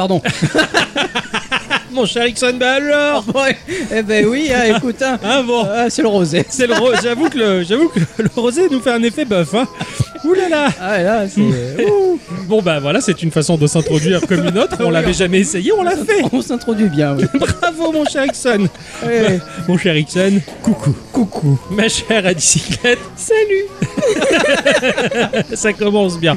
pardon. Mon cher Ixon, bah alors Ouais. Eh ben oui, hein, écoute, hein. Hein, bon Ah, c'est le rosé. c'est le ro- j'avoue que le j'avoue que le rosé nous fait un effet bœuf hein. Ouh là là Ah ouais, là, c'est. Ouh. Bon bah voilà, c'est une façon de s'introduire comme une autre. On l'avait jamais essayé, on l'a fait. On s'introduit bien, oui. Bravo mon cher Ixon. Ouais. Mon cher Ixon, coucou. Coucou. Ma chère à bicyclette, salut Ça commence bien.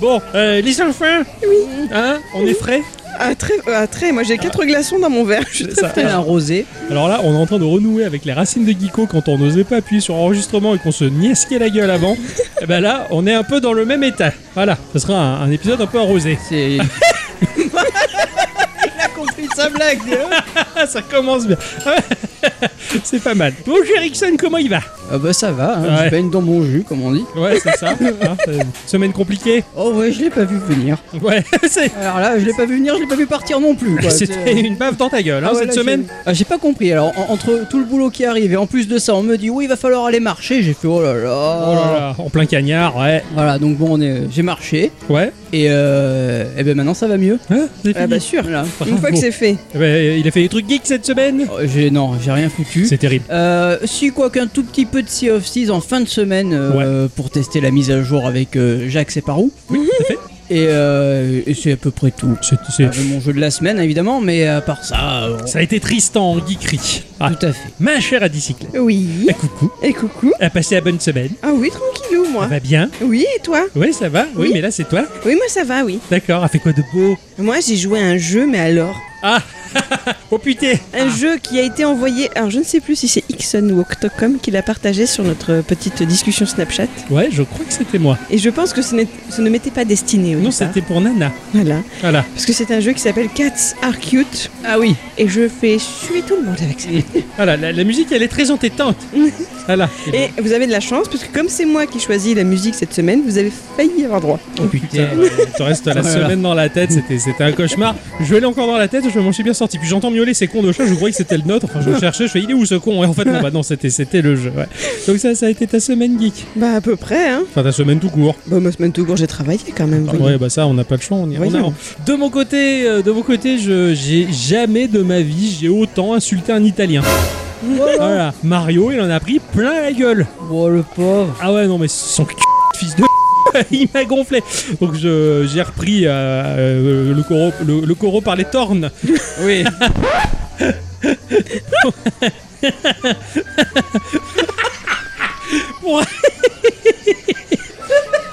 Bon, euh, les enfants Oui. Hein On est frais? Ah, très, ah, très. Moi, j'ai quatre glaçons dans mon verre. Je suis très Ça. Tel un rosé. Alors là, on est en train de renouer avec les racines de Geeko quand on n'osait pas appuyer sur enregistrement et qu'on se niesquait la gueule avant. et ben là, on est un peu dans le même état. Voilà, ce sera un, un épisode un peu arrosé. C'est. Il a compris sa blague. Ah, ça commence bien. C'est pas mal. Bon, Ixon, comment il va? Ah bah ça va, hein, Ouais. je baigne dans mon jus, comme on dit. Ouais, c'est ça. Hein, euh, semaine compliquée Oh ouais, je l'ai pas vu venir. Ouais, c'est- Alors là, je l'ai pas vu venir, je l'ai pas vu partir non plus. quoi. c'était C'est- une baffe dans ta gueule hein, Ah ouais, cette là, semaine. j'ai- Ah, j'ai pas compris. Alors, en- entre tout le boulot qui arrive et en plus de ça, on me dit oui, il va falloir aller marcher. J'ai fait oh là là. Oh là là, en plein cagnard, ouais. Voilà, donc bon, on est... j'ai marché Ouais. et, euh... et ben maintenant ça va mieux. Hein, c'est Ah fini. bah sûr. Voilà. Une fois que c'est fait. Eh ben, il a fait des trucs geeks cette semaine Oh, non, j'ai rien foutu. C'est terrible. Euh, si quoi qu'un tout petit peu de Sea of Thieves en fin de semaine euh, pour tester la mise à jour avec euh, Jacques Separou. Oui, tout à fait. Et, euh, et c'est à peu près tout. C'est- Euh, mon jeu de la semaine évidemment, mais à part ça, euh, Ça a été Tristan en geekerie. Ah, tout à fait. ma chère à bicyclette. Oui. Eh, coucou. Et coucou. A passé la bonne semaine. Ah oui, tranquillou, Ça moi. va bien Oui, et toi Oui, ça va Oui, Oui. mais là, c'est toi Oui, moi, ça va, oui. D'accord, a fait quoi de beau? Moi, j'ai joué à un jeu, mais alors Ah Oh putain Un jeu qui a été envoyé. Alors, je ne sais plus si c'est Ixon ou Octocom qui l'a partagé sur notre petite discussion Snapchat. Ouais, je crois que c'était moi. Et je pense que ce, ce ne m'était pas destiné au Non, c'était pour Nana. Voilà. Voilà. Parce que c'est un jeu qui s'appelle Cats Are Cute. Ah oui. Et je fais suer tout le monde avec ça. Voilà, la, la musique, elle est très entêtante. voilà. Et vous avez de la chance, parce que comme c'est moi qui choisis la musique cette semaine, vous avez failli avoir droit. Oh putain, tu restes la semaine dans la tête, c'était, c'était un cauchemar. Je l'ai encore dans la tête, je m'en suis bien sorti. Puis j'entends miauler ces cons de chat, je croyais que c'était le nôtre. Enfin, je cherchais, je fais il est où ce con? Et en fait, non, bah non, c'était, c'était le jeu. Ouais. Donc ça, ça a été ta semaine geek. Bah, à peu près, hein. Enfin, ta semaine tout court. Bah, ma semaine tout court, j'ai travaillé quand même. Ouais, bah ça, on n'a pas le choix, on y on. De mon côté, euh, de mon côté, je, j'ai jamais de ma vie, j'ai autant insulté un Italien. Voilà, Mario, il en a pris plein la gueule. Oh le pauvre. Ah ouais, non, mais son c... fils de il m'a gonflé. Donc je, j'ai repris euh, euh, le, coro, le, le coro par les tornes. Oui.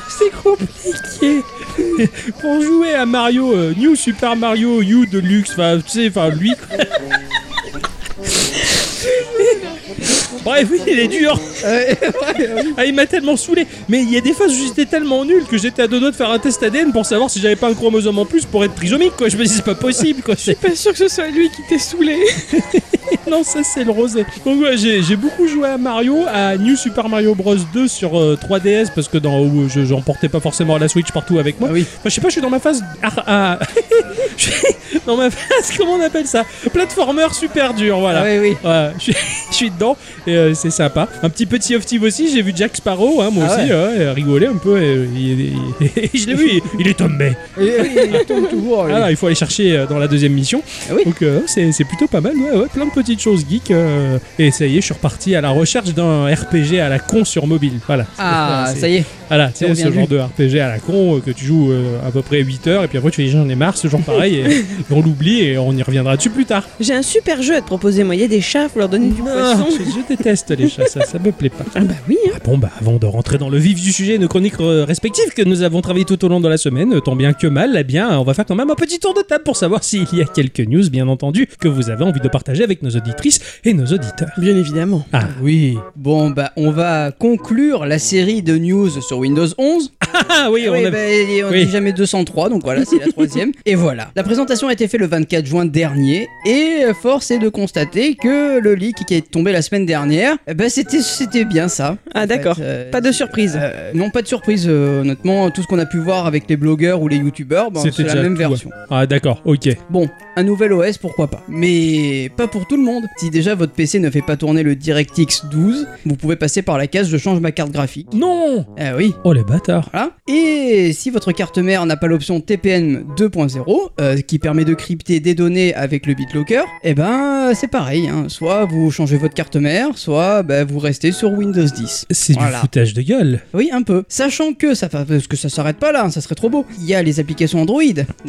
C'est compliqué. Pour jouer à Mario, euh, New Super Mario U Deluxe, enfin, tu sais, enfin, lui. Bref, oui, il est dur. Ah, il m'a tellement saoulé. Mais il y a des phases où j'étais tellement nul que j'étais à deux doigts de faire un test ADN pour savoir si j'avais pas un chromosome en plus pour être trisomique, quoi. Je me dis, c'est pas possible, quoi. C'est- Pas sûr que ce soit lui qui t'ait saoulé. non, ça c'est le rosé. Donc ouais, j'ai beaucoup joué à Mario, à New Super Mario Bros 2 sur euh, 3DS parce que dans où je j'en portais pas forcément la Switch partout avec moi. Ah oui. Enfin, je sais pas, je suis dans ma phase ah, je suis dans ma phase comment on appelle ça? Platformer super dur, voilà. Ah oui, oui. Ouais, je suis, je suis dedans et euh, c'est sympa. Un petit peu de Sea of Thieves aussi, j'ai vu Jack Sparrow, hein, moi Ah aussi, ouais. euh, rigoler un peu. Et, je l'ai vu, il, il est tombé. Et- il tourne toujours. Ah, il faut aller chercher euh, dans la deuxième mission. Ah oui. Donc euh, c'est c'est plutôt pas mal, ouais, ouais, plein de petites choses geeks. euh, et ça y est, je suis reparti à la recherche d'un RPG à la con sur mobile. Voilà. Ah, ça y est. Voilà, c'est ce genre de RPG à la con euh, que tu joues euh, à peu près 8 heures et puis après tu fais j'en ai marre, ce genre pareil, et on l'oublie et on y reviendra dessus plus tard. J'ai un super jeu à te proposer, moi. Il y a des chats, faut leur donner du Ah, poisson. je, je déteste les chats, ça, ça me plaît pas. Ah bah oui, hein. Ah bon, bah avant de rentrer dans le vif du sujet, nos chroniques respectives que nous avons travaillées tout au long de la semaine, tant bien que mal, eh bien, on va faire quand même un petit tour de table pour savoir s'il y a quelques news, bien entendu, que vous avez envie de partager avec nos auditrices et nos auditeurs. Bien évidemment. Ah, Oui. Bon, bah, on va conclure la série de news sur Windows 11. Ah oui, on oui, a... bah, on oui. dit jamais 203, donc voilà, c'est la troisième. et voilà. La présentation a été faite le 24 juin dernier, et force est de constater que le leak qui est tombé la semaine dernière, ben, c'était, c'était bien ça. Ah d'accord. euh, Pas de surprise. euh, non, pas de surprise, euh, honnêtement. Tout ce qu'on a pu voir avec les blogueurs ou les youtubeurs, C'était c'est la même tout, ouais. version. Ah d'accord, ok. Bon, un nouvel OS, pourquoi pas. Mais pas pour tout le monde. Si déjà votre PC ne fait pas tourner le DirectX 12, vous pouvez passer par la case je change ma carte graphique. Non Ah oui. Oh les bâtards Voilà, Voilà. Et si votre carte mère n'a pas l'option TPM 2.0, euh, qui permet de crypter des données avec le BitLocker, eh ben c'est pareil. hein. Soit vous changez votre carte mère, soit bah, vous restez sur Windows 10. C'est Voilà. du foutage de gueule. Oui, un peu. Sachant que ça, parce que ça s'arrête pas là, hein, ça serait trop beau. Il y a les applications Android.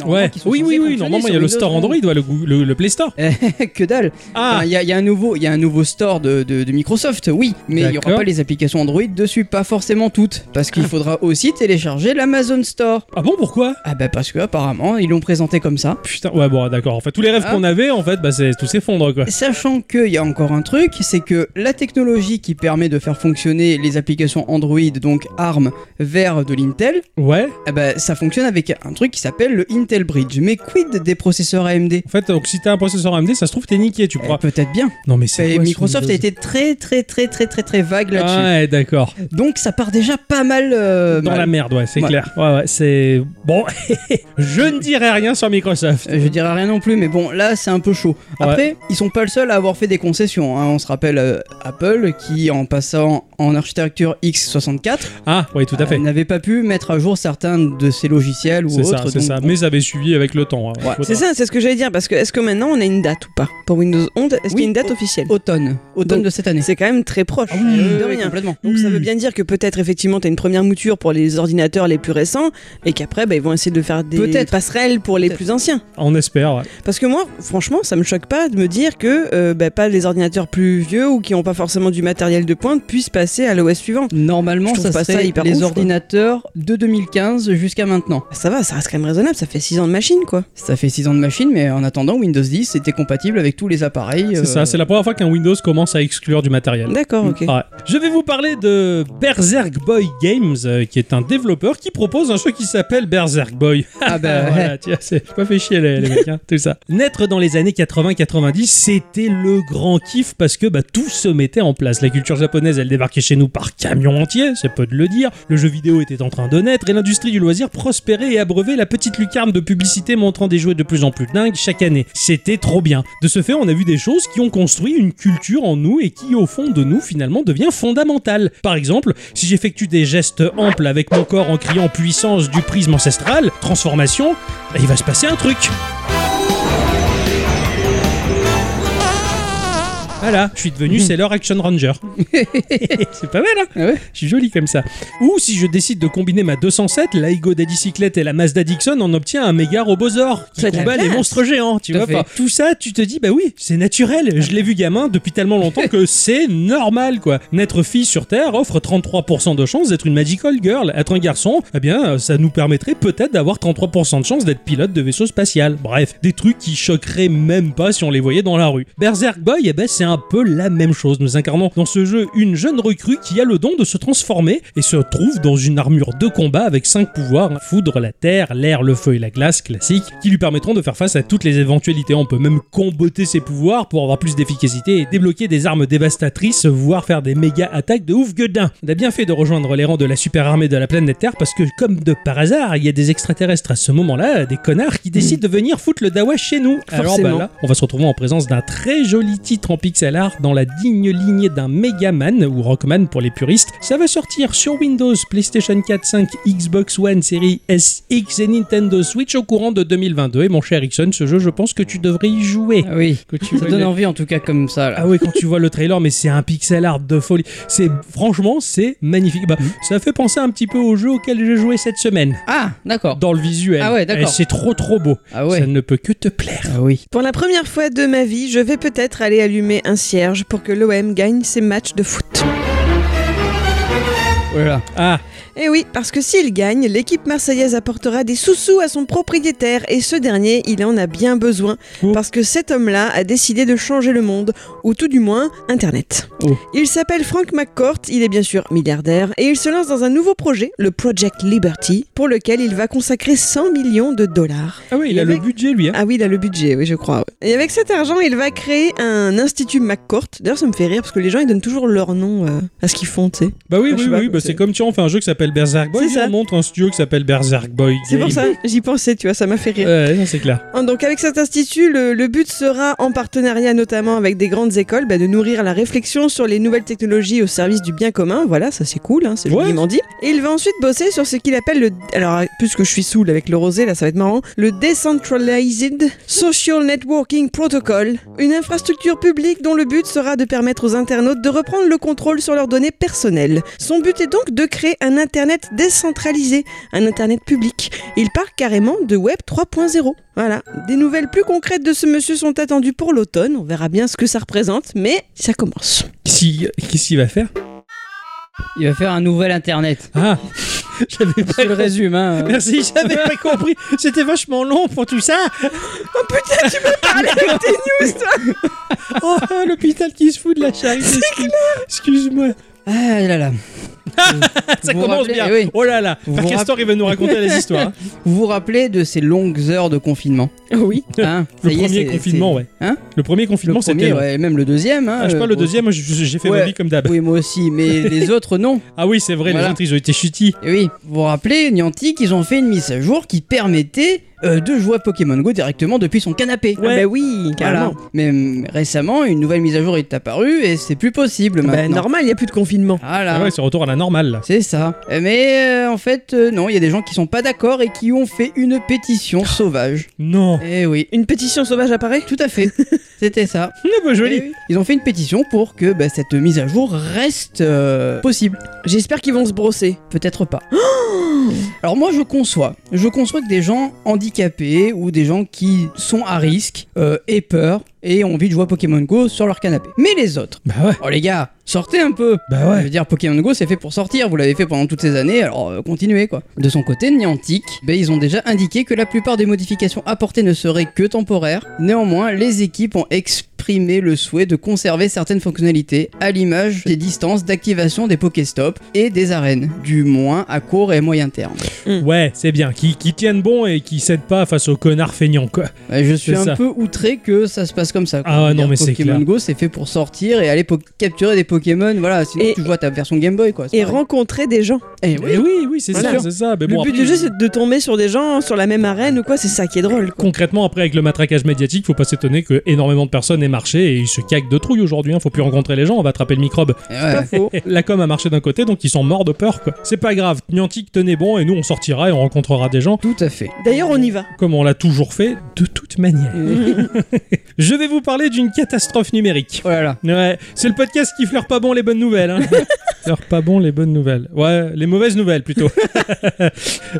Ouais. qui sont Oui, oui, oui. Normalement, il y a le store Android, ouais, le, le- le Play Store. 11. que dalle. Ah, Enfin, Il y, a- il y a un nouveau, il y a un nouveau store de, de- de Microsoft, oui, mais il y aura pas les applications Android dessus, pas forcément toutes, parce qu'il faudra aussi télécharger l'Amazon Store. ah bon, pourquoi? Ah bah parce que apparemment ils l'ont présenté comme ça. Putain, ouais, bon, d'accord. En fait, tous les rêves Ah. qu'on avait, en fait, bah, c'est tout s'effondre, quoi. Sachant qu'il y a encore un truc, c'est que la technologie qui permet de faire fonctionner les applications Android, donc ARM, vers de l'Intel, Ouais. eh ben, ça fonctionne avec un truc qui s'appelle le Intel Bridge. Mais quid des processeurs AMD En fait, donc, si t'as un processeur AMD, ça se trouve, t'es niqué, tu Eh, crois. Peut-être bien. Non, mais c'est Microsoft a été très très très très très très vague là-dessus. Ouais, d'accord. Donc ça part déjà pas mal. euh, Dans mal. la merde, ouais, c'est Ouais. clair. Ouais, ouais, c'est. Bon, je ne dirai rien sur Microsoft. Euh, Je dirais rien non plus, mais bon, là c'est un peu chaud. Ouais. Après, ils sont pas le seul à avoir fait des concessions. hein. On se rappelle euh, Apple qui, en passant en architecture x64, Ah, oui, tout à fait. euh, n'avait pas pu mettre à jour certains de ses logiciels ou C'est ça, autres. c'est ça. bon. Mais ça avait suivi avec le temps. hein. Ouais. C'est ça, c'est ce que j'allais dire, parce que est-ce que maintenant on a une date ou pas Pour Windows 11, est-ce qu'il y a une date officielle? Automne, automne Donc, de cette année. C'est quand même très proche, Ah oui, de oui, rien. complètement. Donc ça Oui. veut bien dire que peut-être effectivement tu as une première mouture pour les ordinateurs les plus récents et qu'après bah, ils vont essayer de faire des passerelles pour les plus anciens. On espère, ouais. Parce que moi, franchement, ça me choque pas de me dire que euh, bah, pas les ordinateurs plus vieux ou qui n'ont pas forcément du matériel de pointe puissent passer à l'OS suivant. Normalement, Je trouve ça pas ça serait hyper les ouf, quoi. ordinateurs de 2015 jusqu'à maintenant. Ça va, ça reste quand même raisonnable, ça fait 6 ans de machine quoi. Ça fait 6 ans de machine, mais en attendant, Windows 10 était compatible avec tous les appareils. C'est euh, ça, c'est la première fois qu'un Windows commence à exclure du matériel. D'accord, ok. Ouais. Je vais vous parler de Berserk Boy Games, euh, qui est un développeur qui propose un jeu qui s'appelle Berserk Boy. Ah bah voilà, tiens, c'est j'ai pas fait chier les, les mecs, hein, tout ça. Naître dans les années 80-90, c'était le grand kiff parce que bah, tout se mettait en place. La culture japonaise, elle débarquait chez nous par camion entier, c'est peu de le dire. Le jeu vidéo était en train de naître et l'industrie du loisir prospérait et abreuvait la petite lucarne de publicité montrant des jouets de plus en plus dingues chaque année. C'était trop bien. De ce fait, on a vu des choses qui ont construit une culture en nous et qui, au fond de nous, finalement, devient fondamentale. Par exemple, si j'effectue des gestes amples avec mon corps en criant puissance du prisme ancestral, transformation, bah, il va se passer un truc. Voilà, je suis devenu Sailor Action Ranger. c'est pas mal, hein Ah ouais Je suis joli comme ça. Ou si je décide de combiner ma 207, la Ego Daddycyclette et la Mazda Dixon, on obtient un méga Robosaur qui C'est de la combat les classe. monstres géants, tu Tout à vois fait. pas. Tout ça, tu te dis, bah oui, c'est naturel. Je l'ai vu gamin depuis tellement longtemps que c'est normal, quoi. Naître fille sur Terre offre 33% de chance d'être une Magical Girl. Être un garçon, eh bien, ça nous permettrait peut-être d'avoir 33% de chance d'être pilote de vaisseau spatial. Bref, des trucs qui choqueraient même pas si on les voyait dans la rue. Berserk Boy, eh ben, c'est un peu la même chose. Nous incarnons dans ce jeu une jeune recrue qui a le don de se transformer et se trouve dans une armure de combat avec 5 pouvoirs foudre, la terre, l'air, le feu et la glace classique qui lui permettront de faire face à toutes les éventualités. On peut même comboter ses pouvoirs pour avoir plus d'efficacité et débloquer des armes dévastatrices, voire faire des méga attaques de ouf gueudin. On a bien fait de rejoindre les rangs de la super armée de la planète Terre parce que, comme de par hasard, il y a des extraterrestres à ce moment-là, des connards qui décident de venir foutre le dawa chez nous. Alors bah là, on va se retrouver en présence d'un très joli titre en pixel art dans la digne lignée d'un Megaman ou Rockman pour les puristes. Ça va sortir sur Windows, PlayStation 4, 5, Xbox One, série SX et Nintendo Switch au courant de 2022. Et mon cher Ixon, ce jeu, je pense que tu devrais y jouer. Ah oui, Que tu ça donne le- envie en tout cas comme ça. Là. ah oui, quand tu vois le trailer, mais c'est un pixel art de folie. C'est franchement, c'est magnifique. Bah, ça fait penser un petit peu au jeu auquel j'ai joué cette semaine. Ah, d'accord. Dans le visuel. Ah ouais, d'accord. Et C'est trop trop beau. Ah ouais. Ça ne peut que te plaire. Ah oui. Pour la première fois de ma vie, je vais peut-être aller allumer un cierge pour que l'OM gagne ses matchs de foot. Voilà. Ah, Et oui, parce que s'il gagne, l'équipe marseillaise apportera des sous-sous à son propriétaire et ce dernier, il en a bien besoin Oh. parce que cet homme-là a décidé de changer le monde, ou tout du moins Internet. Oh. Il s'appelle Frank McCourt, il est bien sûr milliardaire et il se lance dans un nouveau projet, le Project Liberty, pour lequel il va consacrer 100 millions de dollars. ah oui, il Et a le budget lui. Hein. Ah oui, il a le budget, oui, je crois. ouais. Et avec cet argent, il va créer un institut McCourt. D'ailleurs, ça me fait rire parce que les gens, ils donnent toujours leur nom euh, à ce qu'ils font, tu sais. Bah oui, Je oui, oui, bah c'est comme tu on fait un jeu qui s'appelle Berserk Boy, ça. on montre un studio qui s'appelle Berserk Boy. C'est pour ça, j'y pensais, tu vois, ça m'a fait rire. Ouais, c'est clair. Hein, Donc avec cet institut, le, le but sera, en partenariat notamment avec des grandes écoles, bah, de nourrir la réflexion sur les nouvelles technologies au service du bien commun. Voilà, ça c'est cool, hein, c'est joliment dit. Et il va ensuite bosser sur ce qu'il appelle le... Alors, puisque je suis saoul avec le rosé, là ça va être marrant. Le Decentralized Social Networking Protocol. Une infrastructure publique dont le but sera de permettre aux internautes de reprendre le contrôle sur leurs données personnelles. Son but est donc de créer un Internet décentralisé, un Internet public. Il parle carrément de Web 3.0. Voilà. Des nouvelles plus concrètes de ce monsieur sont attendues pour l'automne. On verra bien ce que ça représente, mais ça commence. Si- Qu'est-ce qu'il va faire? Il va faire un nouvel internet. Ah J'avais pas Je le résume, hein. Merci, j'avais pas compris. C'était vachement long pour tout ça. Oh putain, tu peux parler avec tes news, toi Oh, l'hôpital qui se fout de la charité. excuse- Excuse-moi. Ah là là. Ça commence rappelez- bien. eh oui. Oh là là. Vous Par vous Castor, il va nous raconter les histoires. hein. Vous vous rappelez de ces longues heures de confinement? Oui. hein Le est, premier confinement, ouais. Hein? Le premier c'est- Le confinement, c'était. ouais, même le deuxième. Hein, Ah, je euh, parle le bon. deuxième, j'ai fait Ouais. ma vie comme d'hab. Oui, moi aussi, mais les autres, non. Ah oui, c'est vrai, Voilà. les autres ils ont été chutis. Et oui, vous vous rappelez, Niantic, ils ont fait une mise à jour qui permettait euh, de jouer à Pokémon Go directement depuis son canapé. Ah bah oui, carrément. Voilà. Mais hum, récemment, une nouvelle mise à jour est apparue et c'est plus possible Bah maintenant. normal, il n'y a plus de confinement. Voilà. Ah ouais, c'est retour à la normale. C'est ça. Euh, Mais euh, en fait, euh, non, il y a des gens qui sont pas d'accord et qui ont fait une pétition sauvage. Non. Eh oui, Une pétition sauvage apparaît tout à fait. C'était ça. Ah bah joli. Eh oui. Ils ont fait une pétition pour que bah, cette mise à jour reste euh, possible. J'espère qu'ils vont se brosser. Peut-être pas. Alors moi je conçois, je conçois que des gens handicapés ou des gens qui sont à risque euh, aient peur et ont envie de jouer à Pokémon Go sur leur canapé. Mais les autres, Bah ouais. oh les gars, sortez un peu. Bah Je ouais. veux dire, Pokémon Go, c'est fait pour sortir. Vous l'avez fait pendant toutes ces années, alors euh, continuez quoi. De son côté, Niantic, ben, ils ont déjà indiqué que la plupart des modifications apportées ne seraient que temporaires. Néanmoins, les équipes ont exp exprimé le souhait de conserver certaines fonctionnalités, à l'image des distances d'activation des Pokéstop et des arènes, du moins à court et moyen terme. Ouais, c'est bien. Qui, qui tiennent bon et qui cèdent pas face aux connards feignants quoi. Ouais, je suis un ça. peu outré que ça se passe comme ça. quoi. Ah ouais, non, mais c'est Pokémon clair. Go, c'est fait pour sortir et aller capturer des Pokémon. Voilà, sinon Et- tu à ta version Game Boy quoi. Et pareil. rencontrer des gens. Eh Oui, oui, oui, c'est Voilà. ça, c'est ça. Mais le bon, but après, du jeu, c'est de tomber sur des gens sur la même arène ou quoi, c'est ça qui est drôle. Quoi. Concrètement, après, avec le matraquage médiatique, faut pas s'étonner que énormément de personnes aient marché et ils se caquent de trouille aujourd'hui. Hein. Faut plus rencontrer les gens, on va attraper le microbe. Eh ouais. Pas faux. La com a marché d'un côté, donc ils sont morts de peur, quoi. C'est pas grave, Niantic tenez bon et nous on sortira et on rencontrera des gens Tout à fait. D'ailleurs, on y va. comme on l'a toujours fait, de toute manière. Je vais vous parler d'une catastrophe numérique. Oh là là. Ouais, c'est le podcast qui fleure pas bon les bonnes nouvelles. Hein. fleure pas bon les bonnes nouvelles. Ouais, les mauvaises nouvelles plutôt.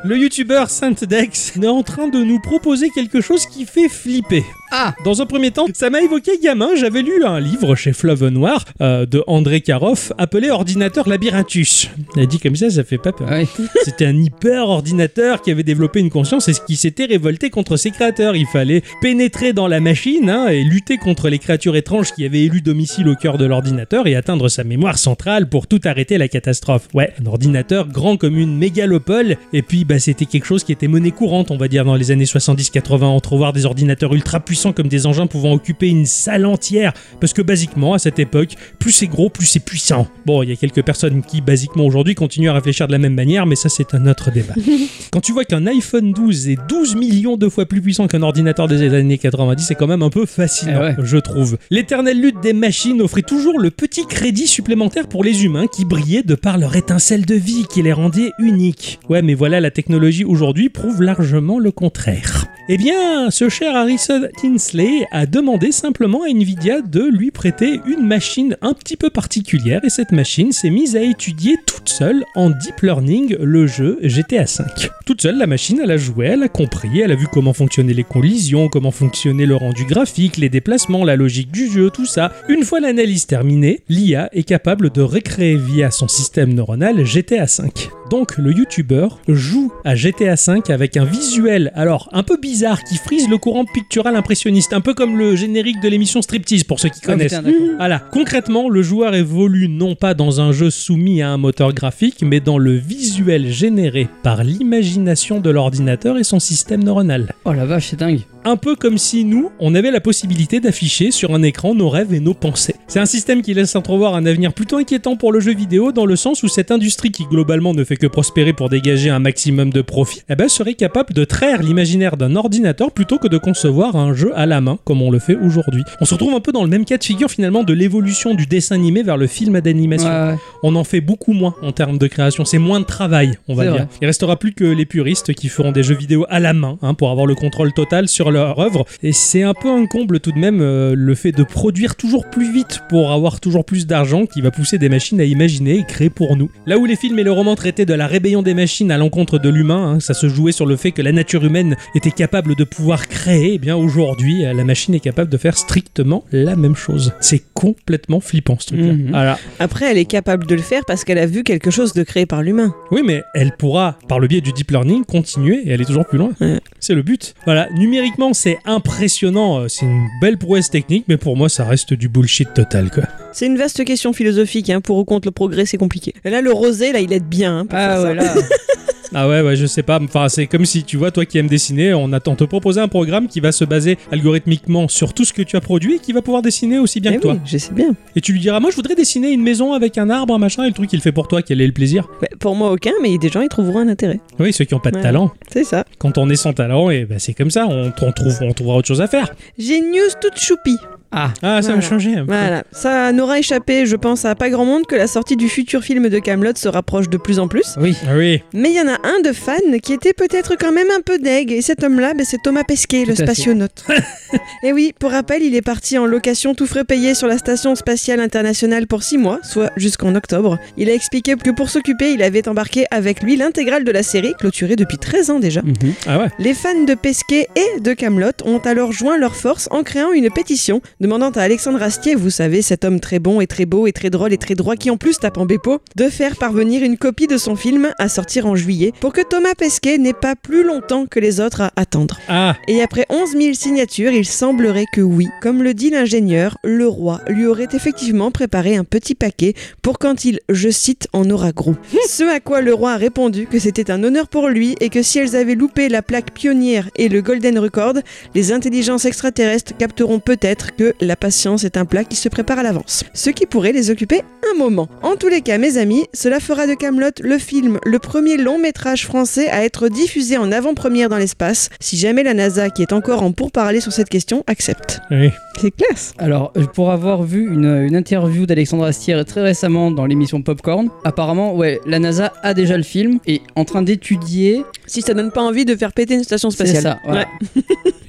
le youtubeur Saint-Dex est en train de nous proposer quelque chose qui fait flipper. Ah Dans un premier temps, ça m'a évoqué gamin. J'avais lu un livre chez Fleuve Noir euh, de André Karoff appelé Ordinateur Labyrinthus. Il a dit comme ça, ça fait pas peur. Ouais. C'était un hyper ordinateur qui avait développé une conscience et qui s'était révolté contre ses créateurs. Il fallait pénétrer dans la machine hein, et lutter contre les créatures étranges qui avaient élu domicile au cœur de l'ordinateur et atteindre sa mémoire centrale pour tout arrêter la catastrophe. Ouais, un ordinateur grand comme une mégalopole. Et puis, bah, c'était quelque chose qui était monnaie courante, on va dire, dans les années 70-80. Entrevoir des ordinateurs ultra puissants comme des engins pouvant occuper une salle entière. Parce que, basiquement, à cette époque, plus c'est gros, plus c'est puissant. Bon, il y a quelques personnes qui, basiquement, aujourd'hui, continuent à réfléchir de la même manière, mais ça, c'est un autre débat. Quand tu vois qu'un iPhone 12 est 12 millions de fois plus puissant qu'un ordinateur des années 90, c'est quand même un peu fascinant, Eh ouais. je trouve. L'éternelle lutte des machines offrait toujours le petit crédit supplémentaire pour les humains qui brillaient de par leur étincelle de vie qui les rendait uniques. Ouais, mais voilà, la technologie aujourd'hui prouve largement le contraire. Eh bien, ce cher Harrison Tinsley a demandé simplement à Nvidia de lui prêter une machine un petit peu particulière et cette machine s'est mise à étudier toute seule en deep learning le jeu GTA V. Toute seule, la machine, a joué, elle a compris, elle a vu comment fonctionnaient les collisions, comment fonctionnait le rendu graphique, les déplacements, la logique du jeu, tout ça. Une fois l'analyse terminée, l'IA est capable de recréer via son système neuronal GTA V. Donc le youtubeur joue à GTA V avec un visuel alors un peu bizarre qui frise le courant pictural impressionniste, un peu comme le générique de l'émission Striptease pour ceux qui Ah, connaissent. d'accord. Voilà, concrètement, le joueur évolue non pas dans un jeu soumis à un moteur graphique, mais dans le visuel généré par l'imagination de l'ordinateur et son système neuronal. Oh la vache, c'est dingue. Un peu comme si nous, on avait la possibilité d'afficher sur un écran nos rêves et nos pensées. C'est un système qui laisse entrevoir un avenir plutôt inquiétant pour le jeu vidéo dans le sens où cette industrie qui globalement ne fait que prospérer pour dégager un maximum de profit, eh ben, serait capable de traire l'imaginaire d'un ordinateur plutôt que de concevoir un jeu à la main comme on le fait aujourd'hui. On se retrouve un peu dans le même cas de figure finalement de l'évolution du dessin animé vers le film d'animation Ouais, ouais. on en fait beaucoup moins en termes de création. C'est moins de travail, on va dire. vrai. Il restera plus que les puristes qui feront des jeux vidéo à la main hein, pour avoir le contrôle total sur leur œuvre. Et c'est un peu un comble tout de même euh, le fait de produire toujours plus vite pour avoir toujours plus d'argent qui va pousser des machines à imaginer et créer pour nous. Là où les films et le roman traitaient de la rébellion des machines à l'encontre de l'humain, hein, ça se jouait sur le fait que la nature humaine était capable de pouvoir créer, eh bien aujourd'hui euh, la machine est capable de faire strictement la même chose. C'est complètement flippant ce truc-là. Mhm. Voilà. Après, elle est capable de le faire parce qu'elle a vu quelque chose de créé par l'humain. Oui, mais elle pourra, par le biais du deep learning, continuer et aller toujours plus loin. Ouais. C'est le but. Voilà, numériquement, c'est impressionnant, euh, c'est une belle prouesse technique, mais pour moi, ça reste du bullshit total, quoi. C'est une vaste question philosophique. Hein. Pour ou contre le progrès, c'est compliqué. Et là, le rosé, là, il aide bien. hein, pour faire Ah ça. ouais, là. Ah ouais, ouais, je sais pas. Enfin, c'est comme si, tu vois, toi qui aimes dessiner, on, attend te proposer un programme qui va se baser algorithmiquement sur tout ce que tu as produit et qui va pouvoir dessiner aussi bien Eh que toi. je sais bien. Et tu lui diras, moi, je voudrais dessiner une maison avec un arbre, un machin, et le truc, il fait pour toi, quel est le plaisir? Ouais, pour moi, aucun, mais des gens, ils trouveront un intérêt. Oui, ceux qui ont pas de Ouais. talent. C'est ça. Quand on est sans talent, et ben c'est comme ça, on, on trouve, on trouvera autre chose à faire. J'ai une news toute choupie. Ah, Ah, ça va Voilà. changer. un peu. Voilà, ça n'aura échappé, je pense, à pas grand monde que la sortie du futur film de Camelot se rapproche de plus en plus. oui. Ah oui. Mais il y en a un de fan qui était peut-être quand même un peu deg, et cet homme-là, ben, c'est Thomas Pesquet, le Tout spationaute. et oui, pour rappel, il est parti en location tout frais payé sur la station spatiale internationale pour 6 mois, soit jusqu'en octobre. Il a expliqué que pour s'occuper, il avait embarqué avec lui l'intégrale de la série, clôturée depuis 13 ans déjà. Mhm. Ah ouais. Les fans de Pesquet et de Camelot ont alors joint leurs forces en créant une pétition demandant à Alexandre Astier, vous savez, cet homme très bon et très beau et très drôle et très droit qui en plus tape en bépo, de faire parvenir une copie de son film à sortir en juillet pour que Thomas Pesquet n'ait pas plus longtemps que les autres à attendre. Ah, Et après 11 000 signatures, il semblerait que oui, comme le dit l'ingénieur, le roi lui aurait effectivement préparé un petit paquet pour quand il, je cite, en aura gros. Ce à quoi le roi a répondu que c'était un honneur pour lui et que si elles avaient loupé la plaque pionnière et le Golden Record, les intelligences extraterrestres capteront peut-être que la patience est un plat qui se prépare à l'avance. Ce qui pourrait les occuper un moment. En tous les cas, mes amis, cela fera de Camelot le film, le premier long métrage français à être diffusé en avant-première dans l'espace, si jamais la NASA, qui est encore en pourparlers sur cette question, accepte. oui. C'est classe. Alors, euh, pour avoir vu une, une interview d'Alexandre Astier très récemment dans l'émission Popcorn, apparemment, ouais, la NASA a déjà le film et est en train d'étudier. Si ça donne pas envie de faire péter une station C'est spatiale. ça, voilà.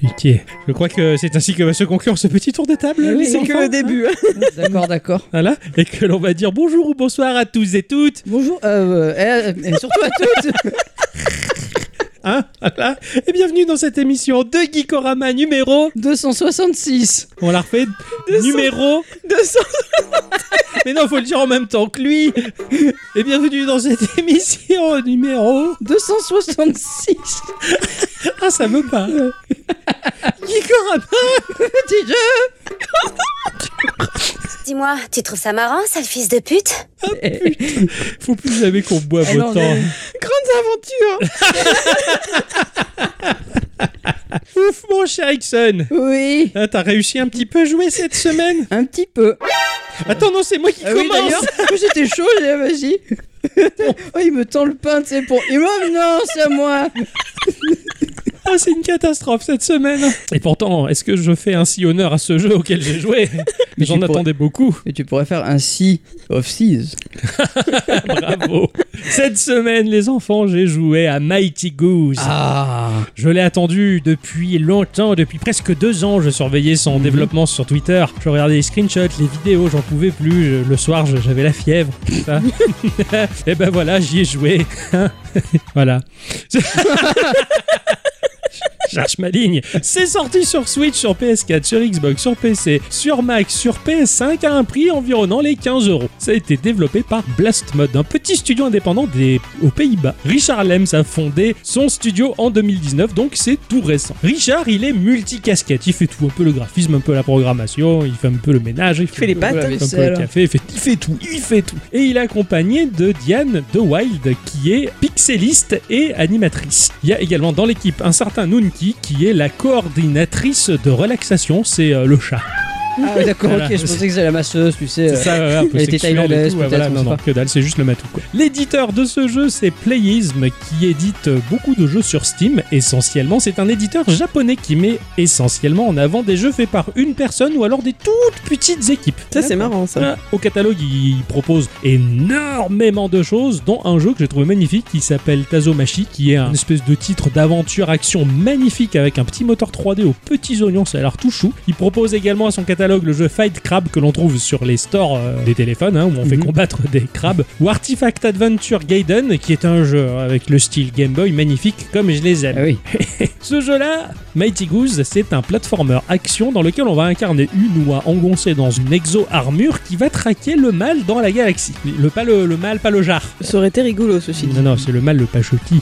Ok. Je crois que c'est ainsi que va se conclure ce petit tour de table. Eh oui, C'est que le début. hein. D'accord, d'accord. Voilà. Et que l'on va dire bonjour ou bonsoir à tous et toutes. Bonjour, euh, euh, et surtout à toutes. Hein voilà. Et bienvenue dans cette émission de Geekorama numéro. 266. On la refait. Numéro. 200. Mais non, faut le dire en même temps que lui. Et bienvenue dans cette émission numéro. 266. Ah, ça veut pas. Geekorama. Petit jeu. Dis-moi, tu trouves ça marrant, sale fils de pute? Eh, Faut plus jamais qu'on boive eh autant. Grandes aventures. Ouf, mon cher Ixon. Oui, Ah, T'as réussi un petit peu à jouer cette semaine? Un petit peu. Attends, non, c'est moi qui Ah oui, commence. d'ailleurs, j'étais chaud, j'ai dit, vas-y. oh, il me tend le pain, tu sais, pour. Il me non, c'est à moi. Ah, c'est une catastrophe cette semaine. Et pourtant, est-ce que je fais ainsi honneur à ce jeu auquel j'ai joué? Mais J'en pourrais- attendais beaucoup. Mais tu pourrais faire un Sea of Seas. Bravo. Cette semaine, les enfants, j'ai joué à Mighty Goose. Ah. Je l'ai attendu depuis longtemps, depuis presque deux ans. Je surveillais son développement sur Twitter. Je regardais les screenshots, les vidéos, j'en pouvais plus. Je- Le soir, j'avais la fièvre. ça. Et ben voilà, j'y ai joué. voilà. cherche ma ligne. C'est sorti sur Switch, sur PS4, sur Xbox, sur PC, sur Mac, sur PS5 à un prix environnant les 15 euros. Ça a été développé par Blast Mode, un petit studio indépendant des... aux Pays-Bas. Richard Lems a fondé son studio en 2019, donc c'est tout récent. Richard, il est multicasquette, il fait tout, un peu le graphisme, un peu la programmation, il fait un peu le ménage, il fait les pâtes. la un peu le café, il fait, il fait tout, il fait tout. Et il est accompagné de Diane de Wild, qui est pixeliste et animatrice. Il y a également dans l'équipe un certain Nunki, qui est la coordinatrice de relaxation, c'est euh, le chat. Ah d'accord, Voilà. ok, je pensais que c'était la masseuse, tu sais. C'est euh, ça, ouais, un peu elle était et thaïlandaise, tout, ouais, peut-être, voilà, on non, non, pas. que dalle, c'est juste le matou. quoi. L'éditeur de ce jeu, c'est Playism, qui édite beaucoup de jeux sur Steam. Essentiellement, c'est un éditeur japonais qui met essentiellement en avant des jeux faits par une personne ou alors des toutes petites équipes. Ça, c'est marrant, ça. Au catalogue, il propose énormément de choses, dont un jeu que j'ai trouvé magnifique qui s'appelle Tazomachi, qui est un espèce de titre d'aventure-action magnifique avec un petit moteur 3D aux petits oignons, ça a l'air tout chou. Il propose également à son catalogue le jeu Fight Crab que l'on trouve sur les stores euh, des téléphones, hein, où on fait Mhm. combattre des crabes, ou Artifact Adventure Gaiden, qui est un jeu avec le style Game Boy magnifique comme je les aime. Ah oui. Ce jeu-là, Mighty Goose, c'est un platformer action dans lequel on va incarner une oie engoncée dans une exo-armure qui va traquer le mal dans la galaxie. Le, pas le, le mal, pas le jar. Ça aurait été rigolo, ceci. Non, non, c'est le mal, le pas chutis.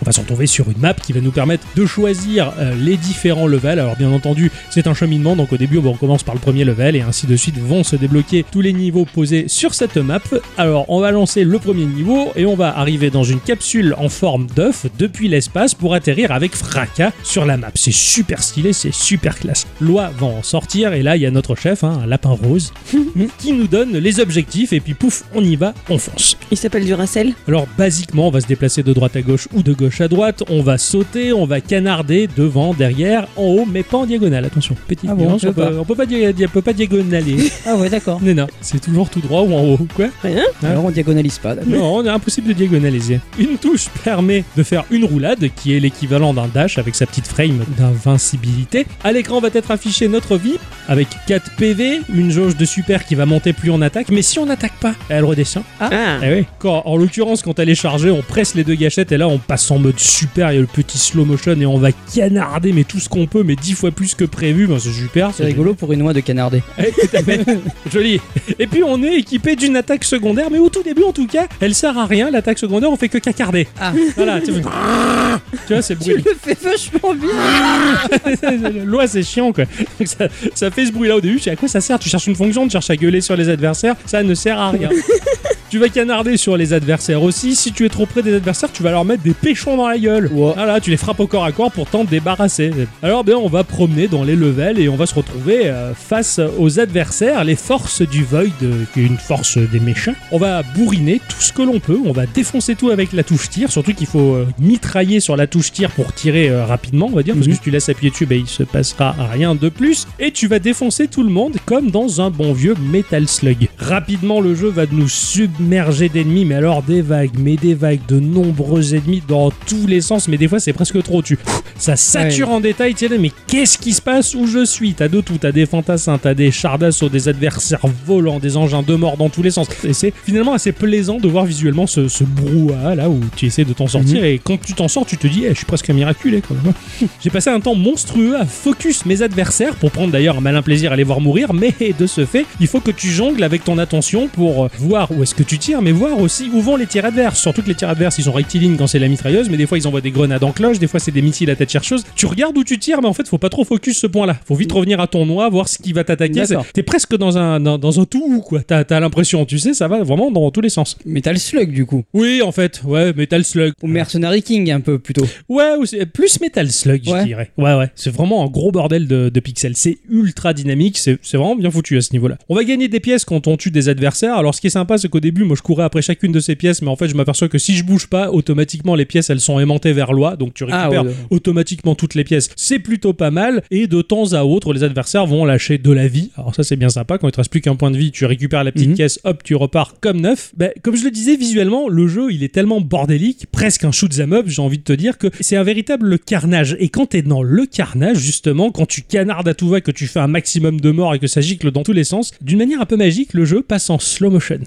On va se retrouver sur une map qui va nous permettre de choisir euh, les différents levels. Alors, bien entendu, c'est un cheminement, donc au début, bon, on commence par le premier level et ainsi de suite vont se débloquer tous les niveaux posés sur cette map. Alors, on va lancer le premier niveau et on va arriver dans une capsule en forme d'œuf depuis l'espace pour atterrir avec fracas sur la map. C'est super stylé, c'est super classe. Loi va en sortir et là, il y a notre chef, hein, un lapin rose, qui nous donne les objectifs et puis pouf, on y va, on fonce. Il s'appelle Duracell. Alors basiquement, on va se déplacer de droite à gauche ou de gauche à droite, on va sauter, on va canarder devant, derrière, en haut, mais pas en diagonale. Attention, petite Ah bon, nuance, on peut peut, on peut pas, dia- dia- peut pas diagonaler. Ah ouais, d'accord. non, non, c'est toujours tout droit ou en haut. Quoi Rien. Alors on diagonalise pas, d'accord. Non, on est impossible de diagonaliser. Une touche permet de faire une roulade, qui est l'équivalent d'un dash avec sa petite frame d'invincibilité. À l'écran va être affiché notre vie, avec 4 PV, une jauge de super qui va monter plus on attaque, mais si on n'attaque pas, elle redescend. Ah. Eh oui. Quand, en l'occurrence, quand elle est chargée, on presse les deux gâchettes et là on passe en mode super, il y a le petit slow motion et on va canarder mais tout ce qu'on peut, mais dix fois plus que prévu. Ben, c'est super. C'est rigolo pour une de canarder. Eh. Joli. Et puis on est équipé d'une attaque secondaire, mais au tout début en tout cas, elle sert à rien. L'attaque secondaire, on fait que cacarder. Ah. Voilà. Tu tu vois, c'est Tu bruit. le fais vachement bien Loi, c'est chiant quoi. Donc, ça, ça fait ce bruit là au début. Tu sais à quoi ça sert? Tu cherches une fonction, tu cherches à gueuler sur les adversaires. Ça ne sert à rien. Tu vas canarder sur les adversaires aussi. Si tu es trop près des adversaires, tu vas leur mettre des péchons dans la gueule. Wow. Voilà, tu les frappes au corps à corps pour t'en débarrasser. Alors bien, on va promener dans les levels et on va se retrouver euh, face aux adversaires, les forces du Void, euh, qui est une force des méchants. On va bourriner tout ce que l'on peut. On va défoncer tout avec la touche tir. Surtout qu'il faut euh, mitrailler sur la touche tir pour tirer euh, rapidement, on va dire, parce que Mhm. si tu laisses appuyer dessus, ben, il se passera rien de plus. Et tu vas défoncer tout le monde comme dans un bon vieux Metal Slug. Rapidement, le jeu va nous submerger d'ennemis, mais alors des vagues, mais des vagues, de nombreux ennemis dans tous les sens, mais des fois c'est presque trop. Tu, ça sature en détail, tu mais qu'est-ce qui se passe où je suis? T'as de tout, t'as des fantassins, t'as des chars d'assaut, des adversaires volants, des engins de mort dans tous les sens. Et c'est finalement assez plaisant de voir visuellement ce, ce brouhaha là où tu essaies de t'en sortir, et quand tu t'en sors, tu te dis, Eh, je suis presque un miraculé quand même. J'ai passé un temps monstrueux à focus mes adversaires pour prendre d'ailleurs un malin plaisir à les voir mourir, mais de ce fait, il faut que tu jongles avec ton attention pour voir où est-ce que tu tires, mais voir aussi où vont les tirs adverses. Surtout que les tirs adverses, ils sont rectilignes quand c'est la mitrailleuse, mais des fois ils envoient des grenades en cloche, des fois c'est des missiles à tête chercheuse. Tu regardes où tu tires, mais en fait, faut pas trop focus ce point-là. Faut vite revenir à ton noix, voir ce qui va t'attaquer. T'es presque dans un, dans, dans un tout, quoi. T'as as, l'impression, tu sais, ça va vraiment dans tous les sens. Metal Slug du coup. Oui, en fait, ouais, Metal Slug. Ou Mercenary King un peu plutôt. Ouais, plus Metal Slug, Ouais. je dirais. Ouais, ouais. C'est vraiment un gros bordel de, de pixels. C'est ultra dynamique. C'est c'est vraiment bien foutu à ce niveau-là. On va gagner des pièces quand on tue des adversaires. Alors, ce qui est sympa, c'est qu'au début, moi, je courais après chacune de ces pièces, mais en fait, je m'aperçois que si je bouge pas, automatiquement, les pièces, elles sont aimantées vers l'oie. Donc, tu Ah, récupères ouais, ouais. automatiquement toutes les pièces. C'est plutôt pas mal. Et de temps à autre, les adversaires vont lâcher de la vie. Alors, ça, c'est bien sympa. Quand il te reste plus qu'un point de vie, tu récupères la petite Mhm. caisse, hop, tu repars comme neuf. Ben, comme je le disais, visuellement, le jeu, il est tellement bordélique, presque un shoot 'em up, j'ai envie de te dire que c'est un véritable carnage. Et quand t'es dans le carnage, justement, quand tu canardes à tout va, que tu fais un maximum de morts et que ça gicle dans tous les sens, d'une manière un peu magique, le jeu passe en slow motion.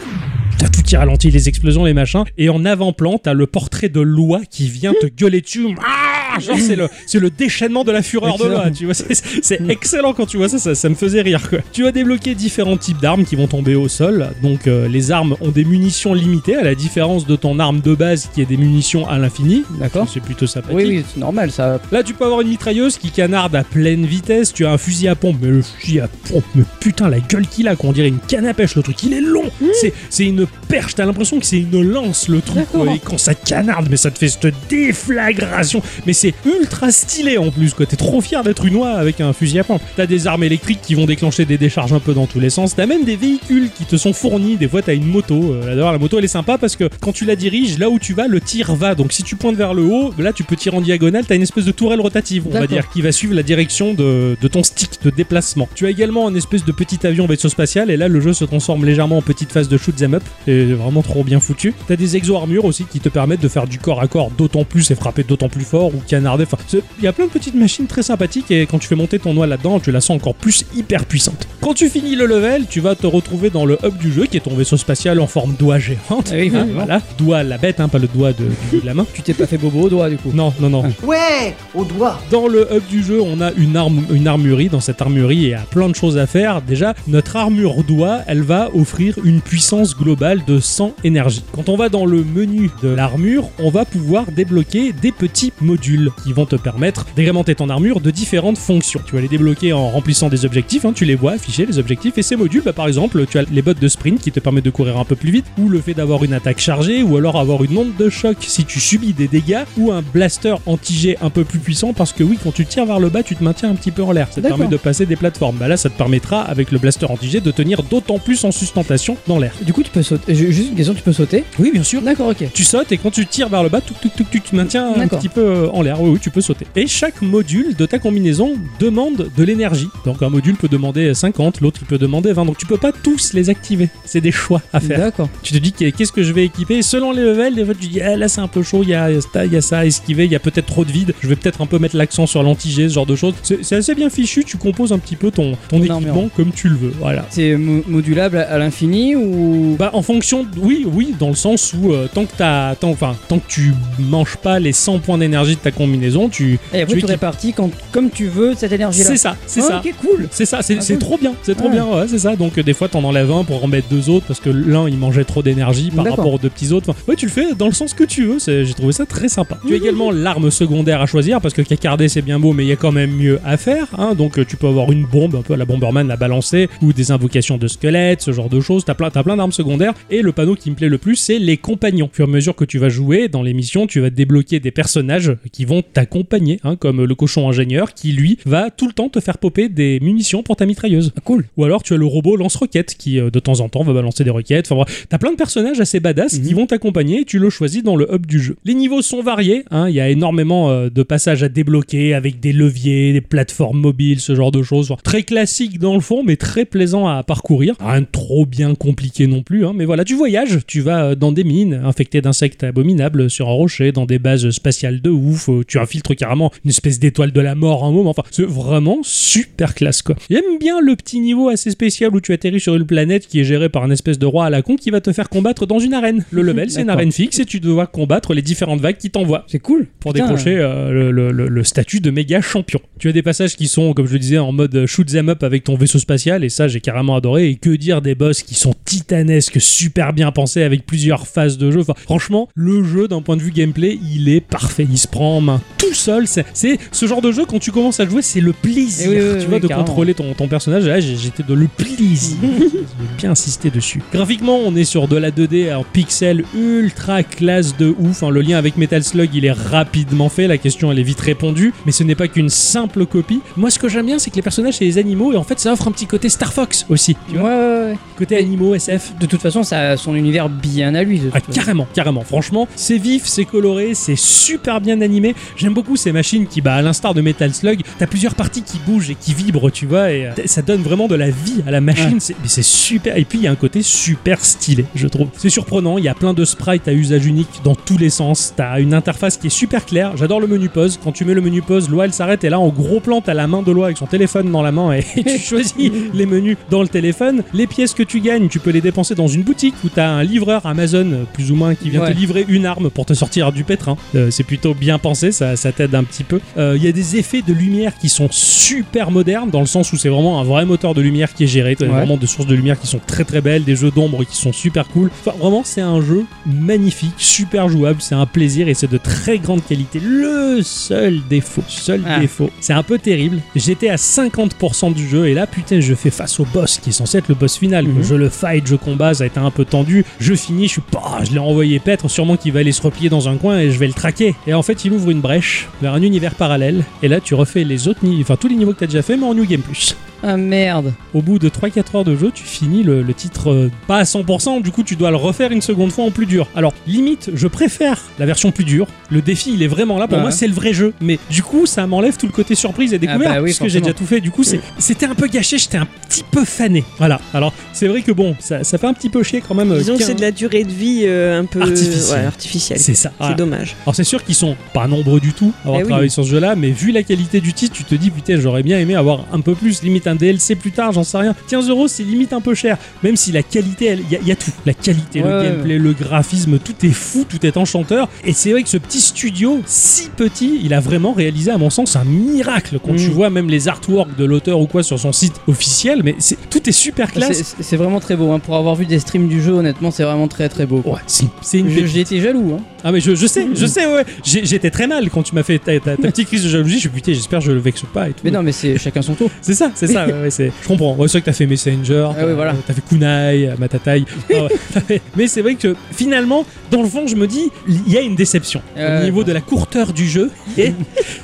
T'as tout qui ralentit, les explosions, les machins. Et en avant-plan, t'as le portrait de Loi qui vient te gueuler dessus. Ah Genre, c'est le, c'est le déchaînement de la fureur de Excellent. loi, tu vois. C'est, c'est excellent quand tu vois ça, ça, ça me faisait rire, quoi. Tu vas débloquer différents types d'armes qui vont tomber au sol. Donc, euh, les armes ont des munitions limitées, à la différence de ton arme de base qui est des munitions à l'infini. D'accord. C'est plutôt sympathique. Oui, oui, c'est normal ça. Là, tu peux avoir une mitrailleuse qui canarde à pleine vitesse. Tu as un fusil à pompe, mais le fusil à pompe, mais putain, la gueule qu'il a, qu'on dirait une canne à pêche. Le truc, il est long. C'est, c'est une perche. T'as l'impression que c'est une lance, le truc. D'accord. Et quand ça canarde, mais ça te fait cette déflagration. Mais c'est ultra stylé en plus, quoi. T'es trop fier d'être une oie avec un fusil à pompe. T'as des armes électriques qui vont déclencher des décharges un peu dans tous les sens. T'as même des véhicules qui te sont fournis. Des fois, t'as une moto. D'ailleurs, la moto, elle est sympa parce que quand tu la diriges, là où tu vas, le tir va. Donc, si tu pointes vers le haut, là, tu peux tirer en diagonale. T'as une espèce de tourelle rotative, on va dire, qui va suivre la direction de, de ton stick de déplacement. Tu as également un espèce de petit avion vaisseau spatial. Et là, le jeu se transforme légèrement en petite phase de shoot 'em up. C'est vraiment trop bien foutu. T'as des exo-armures aussi qui te permettent de faire du corps à corps d'autant plus et frapper d'autant plus fort ou canarder. Enfin, c'est- il y a plein de petites machines très sympathiques et quand tu fais monter ton oie là-dedans, tu la sens encore plus hyper puissante. Quand tu finis le level, tu vas te retrouver dans le hub du jeu qui est ton vaisseau spatial en forme d'oie géante. Ah oui, oui, voilà, doigt la bête, hein, pas le doigt de, la main. Tu t'es pas fait bobo au doigt du coup. Non, non, non. Ouais, au doigt. Dans le hub du jeu, on a une, arme, une armurerie. Dans cette armurerie, il y a plein de choses à faire. Déjà, notre armure doigt, elle va offrir une puissance globale de 100 énergie. Quand on va dans le menu de l'armure, on va pouvoir débloquer des petits modules qui vont te permettre d'agrémenter ton armure de différentes fonctions. Tu vas les débloquer en remplissant des objectifs. hein. tu les vois afficher, les objectifs. Et ces modules, bah, par exemple, tu as les bottes de sprint qui te permettent de courir un peu plus vite, ou le fait d'avoir une attaque chargée, ou alors avoir une onde de choc si tu subis des dégâts, ou un blaster anti-jet un peu plus puissant parce que oui, quand tu tires vers le bas, tu te maintiens un petit peu en l'air. Ça te permet de passer des plateformes. Bah là, ça te permettra, avec le blaster anti-jet, de tenir d'autant plus en sustentation dans l'air. Du coup, tu peux sauter. Juste une question, tu peux sauter? Oui, bien sûr. D'accord, ok. Tu sautes et quand tu tires vers le bas, tout, tout, tout, tu te maintiens un petit peu euh, en l'air. Oui, oui, tu peux sauter. Et chaque module de ta combinaison demande de l'énergie. Donc un module peut demander 50, l'autre il peut demander 20. Donc tu peux pas tous les activer. C'est des choix à faire. D'accord. Tu te dis qu'est-ce que je vais équiper? Selon les levels. Des fois tu dis ah, là c'est un peu chaud, il y a, ça, il y a ça à esquiver, il y a peut-être trop de vide. Je vais peut-être un peu mettre l'accent sur l'anti-G, ce genre de choses. C'est assez bien fichu. Tu composes un petit peu ton, équipement armure. comme tu le veux. Voilà. C'est mo- modulable à, à l'infini ou? Bah en fonction, oui, oui, dans le sens où euh, tant que t'as, tant, enfin, tant que tu manges pas les 100 points d'énergie de ta combinaison, tu, Et après, tu tu répartis quand, comme tu veux cette énergie-là. c'est ça, c'est ça. Ok, cool. C'est ça, c'est Ah, cool. trop bien, c'est trop Ouais. bien, ouais, c'est ça. Donc euh, des fois t'en enlèves un pour en mettre deux autres parce que l'un il mangeait trop d'énergie par rapport aux deux petits autres. Enfin, ouais, tu le fais dans le sens que tu veux. J'ai trouvé ça très sympa. Tu as également l'arme secondaire à choisir parce que cacarder c'est bien beau, mais il y a quand même mieux à faire. hein. Donc euh, tu peux avoir une bombe un peu à la Bomberman la balancer ou des invocations de squelettes, ce genre de choses. T'as plein, t'as plein d'armes secondaires. Et le panneau qui me plaît le plus, c'est les compagnons. Au fur et à mesure que tu vas jouer dans les missions, tu vas débloquer des personnages qui vont t'accompagner, hein, comme le cochon ingénieur qui lui va tout le temps te faire popper des munitions pour ta mitrailleuse. Ah, cool. Ou alors tu as le robot lance-roquettes qui euh, de temps en temps va balancer des roquettes. Enfin t'as plein de personnages assez badass qui Mhm. vont t'accompagner et tu le choisis dans le hub du jeu. Les niveaux sont variés, hein, il y a énormément euh, de passages à débloquer avec des leviers, des plateformes mobiles, ce genre de choses. Enfin, très classique dans le fond, mais très plaisant à parcourir. Rien de trop bien compliqué non plus, hein, mais voilà, tu voyages, tu vas euh, dans des mines infectées d'insectes abominables sur un rocher, dans des bases spatiales de ouf, euh, tu infiltres carrément une espèce d'étoile de la mort un moment. Enfin, c'est vraiment super classe quoi. J'aime bien le petit niveau assez spécial où tu atterris sur une planète qui est gérée par un espèce de roi à la con qui va te faire combattre dans une arène. Le level, c'est une arène fixe et tu dois combattre les différentes vagues qui t'envoient C'est cool. pour Putain. décrocher euh, le, le- le- le statut de méga champion. Tu as des passages qui sont, comme je le disais, en mode shoot them up avec ton vaisseau spatial, et ça j'ai carrément adoré. Et que dire des boss qui sont titanesques, super bien pensés avec plusieurs phases de jeu. Enfin, franchement, le jeu d'un point de vue gameplay, il est parfait. Il se prend en main tout seul. C'est ce genre de jeu quand tu commences à jouer, c'est le plaisir, Eh oui, oui, tu vois, de carrément. contrôler ton, ton personnage. Là, j'étais de le plaisir. J'ai bien insisté dessus. Graphiquement, on est sur de la 2D en pixels ultra classe de ouf. hein. Le lien avec Metal Slug, il est rapidement fait. La question, elle est vite répondue. Mais ce n'est pas qu'une simple copie. Moi, ce que j'aime bien, c'est que les personnages, c'est les animaux. Et en fait, ça offre un petit côté Star Fox aussi. Tu Ouais, vois ouais, ouais. Côté animaux, SF. De toute façon, ça a son univers bien à lui. Ah, carrément, carrément. Franchement, c'est vif, c'est coloré, c'est super bien animé. J'aime beaucoup ces machines qui, bah, à l'instar de Metal Slug, t'as plusieurs parties qui bougent et qui vibrent, tu vois, et euh, ça donne vraiment de la vie à la machine. Ouais. C'est, super. Et puis, il y a un côté super stylé, je trouve. C'est surprenant, il y a plein de sprites à usage unique dans tous les sens. T'as une interface qui est super claire. J'adore le menu pause. Quand tu mets le menu pause, Loi, elle s'arrête, et là, en gros plan, t'as la main de Loi avec son téléphone dans la main, et tu choisis les menus dans le téléphone. Les pièces que tu gagnes, tu peux les dépenser dans une boutique où t'as un livreur Amazon, euh, plus ou moins, qui vient Ouais. te livrer une arme pour te sortir du pétrin. Euh, c'est plutôt bien pensé ça, ça t'aide un petit peu. Euh, Il y a des effets de lumière qui sont super modernes, dans le sens où c'est vraiment un vrai moteur de lumière qui est géré. T'as Ouais. vraiment des sources de lumière qui sont très très belles, des jeux d'ombre qui sont super cool. Enfin, vraiment, c'est un jeu magnifique, super jouable, c'est un plaisir et c'est de très grande qualité. Le seul défaut, seul Ah. défaut, c'est un peu terrible. J'étais à 50% du jeu et là, putain, je fais face au boss qui est censé être le boss final. Mhm. Je le fight, je combat, ça a été un peu tendu. Je finis, je suis pas, je l'ai envoyé paître. Sûrement qu'il va aller se replier dans un coin et je vais le traquer. Et en fait, il ouvre une brèche vers un univers parallèle. Et là, tu refais les autres niveaux, enfin tous les niveaux que t'as déjà fait, mais en New Game Plus. Ah merde. Au bout de 3-4 heures de jeu, tu finis le, le titre euh, pas à 100%, du coup tu dois le refaire une seconde fois en plus dur. Alors limite, je préfère la version plus dure. Le défi il est vraiment là, pour Ouais. moi c'est le vrai jeu. Mais du coup ça m'enlève tout le côté surprise et découverte, bah oui, puisque j'ai forcément. déjà tout fait. Du coup c'est- c'était un peu gâché, j'étais un petit peu fané. Voilà, alors c'est vrai que bon, ça, ça fait un petit peu chier quand même. euh, Disons que c'est de la durée de vie euh, un peu Artificielle. ouais, artificielle. C'est ça. C'est voilà. dommage. Alors c'est sûr qu'ils sont pas du tout avoir Eh oui. travaillé sur ce jeu-là, mais vu la qualité du titre, tu te dis putain j'aurais bien aimé avoir un peu plus, limite un DLC plus tard, j'en sais rien. 15 euros c'est limite un peu cher, même si la qualité, il y, a- y a tout, la qualité, Ouais, le ouais, gameplay, le graphisme, tout est fou, tout est enchanteur. Et c'est vrai que ce petit studio, si petit, il a vraiment réalisé à mon sens un miracle. Quand Mm. tu vois même les artworks de l'auteur ou quoi sur son site officiel, mais c'est tout est super classe. C'est vraiment très beau. hein. Pour avoir vu des streams du jeu, honnêtement, c'est vraiment très très beau. Ouais, c'est une été jaloux. Hein. Ah mais je, je sais, je sais, ouais. J'étais très mal quand tu m'as fait ta, ta- ta petite crise de jalousie. Je suis putain, j'espère que je le vexe pas et tout. Mais non, mais c'est chacun son tour. C'est ça, c'est ça. ouais, ouais, c'est- je comprends. Ouais, c'est vrai que t'as fait Messenger, Ah t'as oui, voilà. t'as fait Kunai, euh, Matatai. Ah ouais, mais c'est vrai que finalement, dans le fond, je me dis, il y a une déception Euh, au niveau de la courteur du jeu. Et,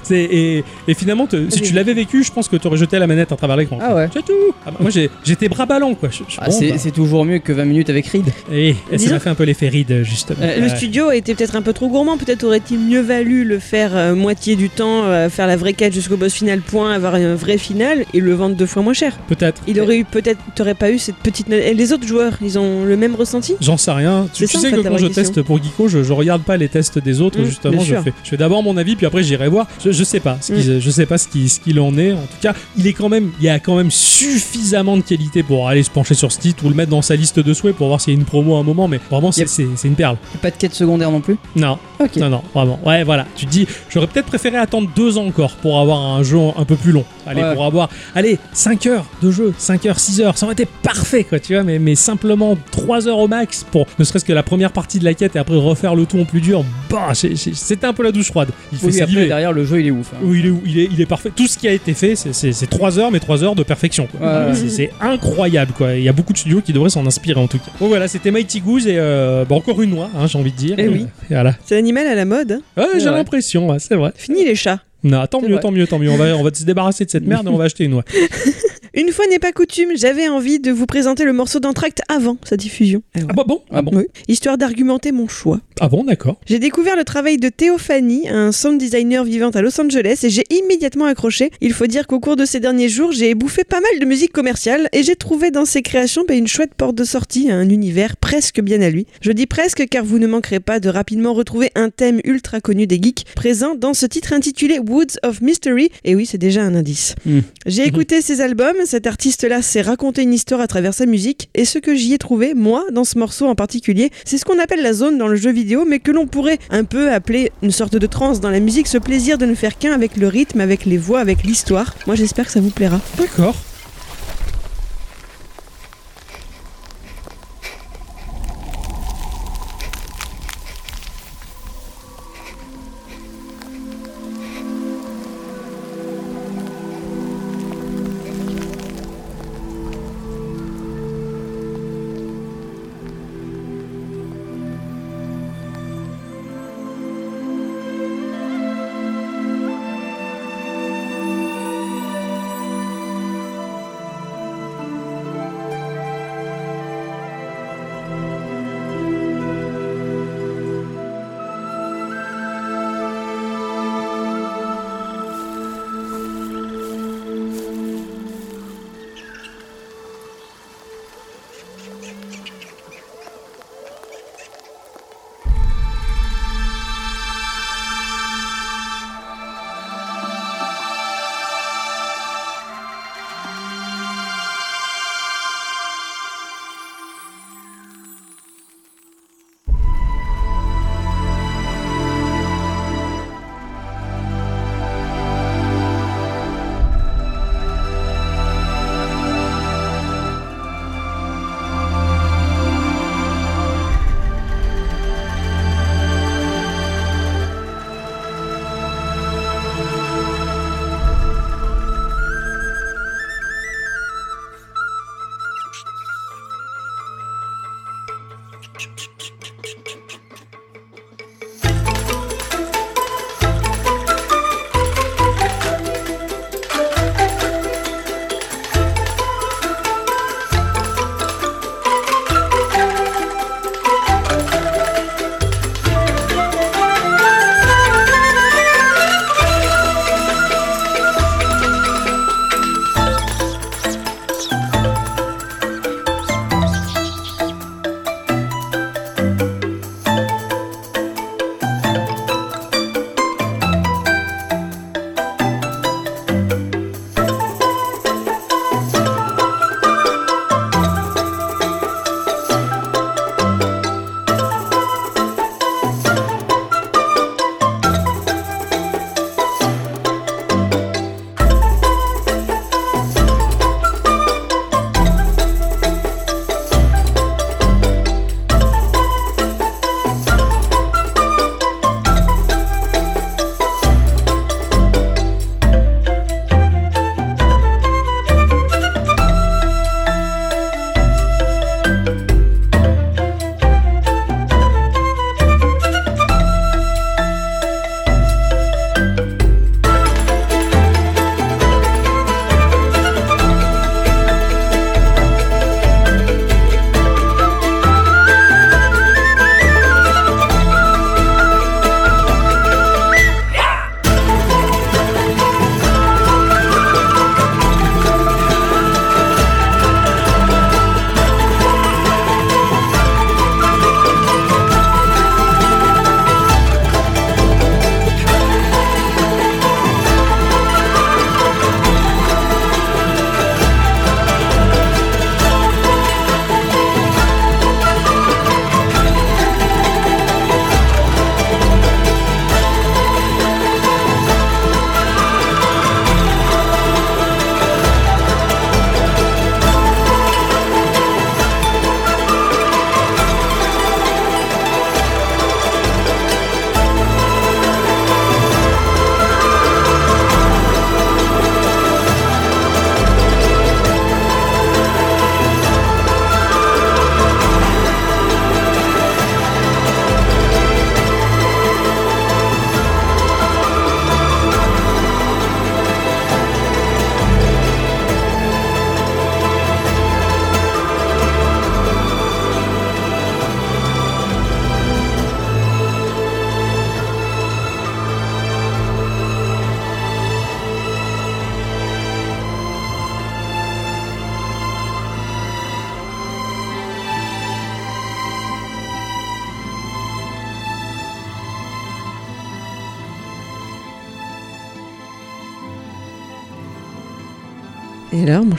c'est- et, et finalement, te- si tu l'avais vécu, je pense que t'aurais jeté la manette à travers l'écran. Ah ouais. C'est tout. Ah bah, moi, j'ai- j'étais bras ballants, quoi. Je- je- Ah, bon, c'est bah. c'est toujours mieux que 20 minutes avec Reed. Et, et ça Disons- m'a fait un peu l'effet ride, justement. Euh, Le Ouais. studio a été peut-être un peu trop gourmand. Peut-être aurait-il mieux valu le faire euh, moitié du temps, euh, faire la vraie quête jusqu'au boss final, point, avoir un vrai final et le vendre deux fois moins cher. Peut-être. Il aurait eu peut-être, t'aurais pas eu cette petite. Et les autres joueurs, ils ont le même ressenti? J'en sais rien. Tu, ça, en sais fait, que quand je question. teste pour Geeko, je, je regarde pas les tests des autres Mm, justement. Je fais, je fais d'abord mon avis, puis après j'irai voir. Je, je sais pas. Ce Mm. Je sais pas ce qui- ce qu'il en est. En tout cas, il est quand même, il y a quand même suffisamment de qualité pour aller se pencher sur ce titre ou le mettre dans sa liste de souhaits pour voir s'il y a une promo à un moment. Mais vraiment, c'est Yep. une perle. Pas de quête secondaire non plus? Non, Ok. non, non, vraiment. Ouais, voilà. Tu dis, j'aurais peut-être préféré attendre deux ans encore pour avoir un jeu un peu plus long. Allez, Ouais. pour avoir, allez, 5 heures de jeu, 5 heures, 6 heures, ça aurait été parfait, quoi, tu vois, mais, mais simplement 3 heures au max pour ne serait-ce que la première partie de la quête et après refaire le tout en plus dur, bah, c'est- c'est- c'était un peu la douche froide. Il fait Oui, après saliver. derrière le jeu il est ouf. hein. Oui, il est, il, est, il est parfait. Tout ce qui a été fait, c'est- c'est c'est 3 heures, mais 3 heures de perfection. quoi. Ouais, ouais. C'est- incroyable. quoi. Il y a beaucoup de studios qui devraient s'en inspirer en tout cas. Bon voilà, c'était Mighty Goose et euh, bah, encore une noix, hein, j'ai envie de dire. Eh oui. Et voilà. C'est l'animal à la mode. hein. Ouais, j'ai l'impression, ouais, c'est vrai. Fini les chats. Non, tant mieux, tant mieux, tant mieux. On va, on va se débarrasser de cette merde et on va acheter une noix. Une fois n'est pas coutume, j'avais envie de vous présenter le morceau d'entracte avant sa diffusion. Eh. Ah bah bon Ah bon Oui. Histoire d'argumenter mon choix. Ah bon, d'accord. J'ai découvert le travail de Théophanie, un sound designer vivant à Los Angeles, et j'ai immédiatement accroché. Il faut dire qu'au cours de ces derniers jours, j'ai bouffé pas mal de musique commerciale, et j'ai trouvé dans ses créations bah, une chouette porte de sortie à un univers presque bien à lui. Je dis presque car vous ne manquerez pas de rapidement retrouver un thème ultra connu des geeks, présent dans ce titre intitulé Woods of Mystery, et oui, c'est déjà un indice. Hmm. J'ai écouté ses albums, cet artiste-là s'est raconté une histoire à travers sa musique, et ce que j'y ai trouvé, moi, dans ce morceau en particulier, c'est ce qu'on appelle la zone dans le jeu vidéo, mais que l'on pourrait un peu appeler une sorte de trance dans la musique, ce plaisir de ne faire qu'un avec le rythme, avec les voix, avec l'histoire. Moi j'espère que ça vous plaira. D'accord.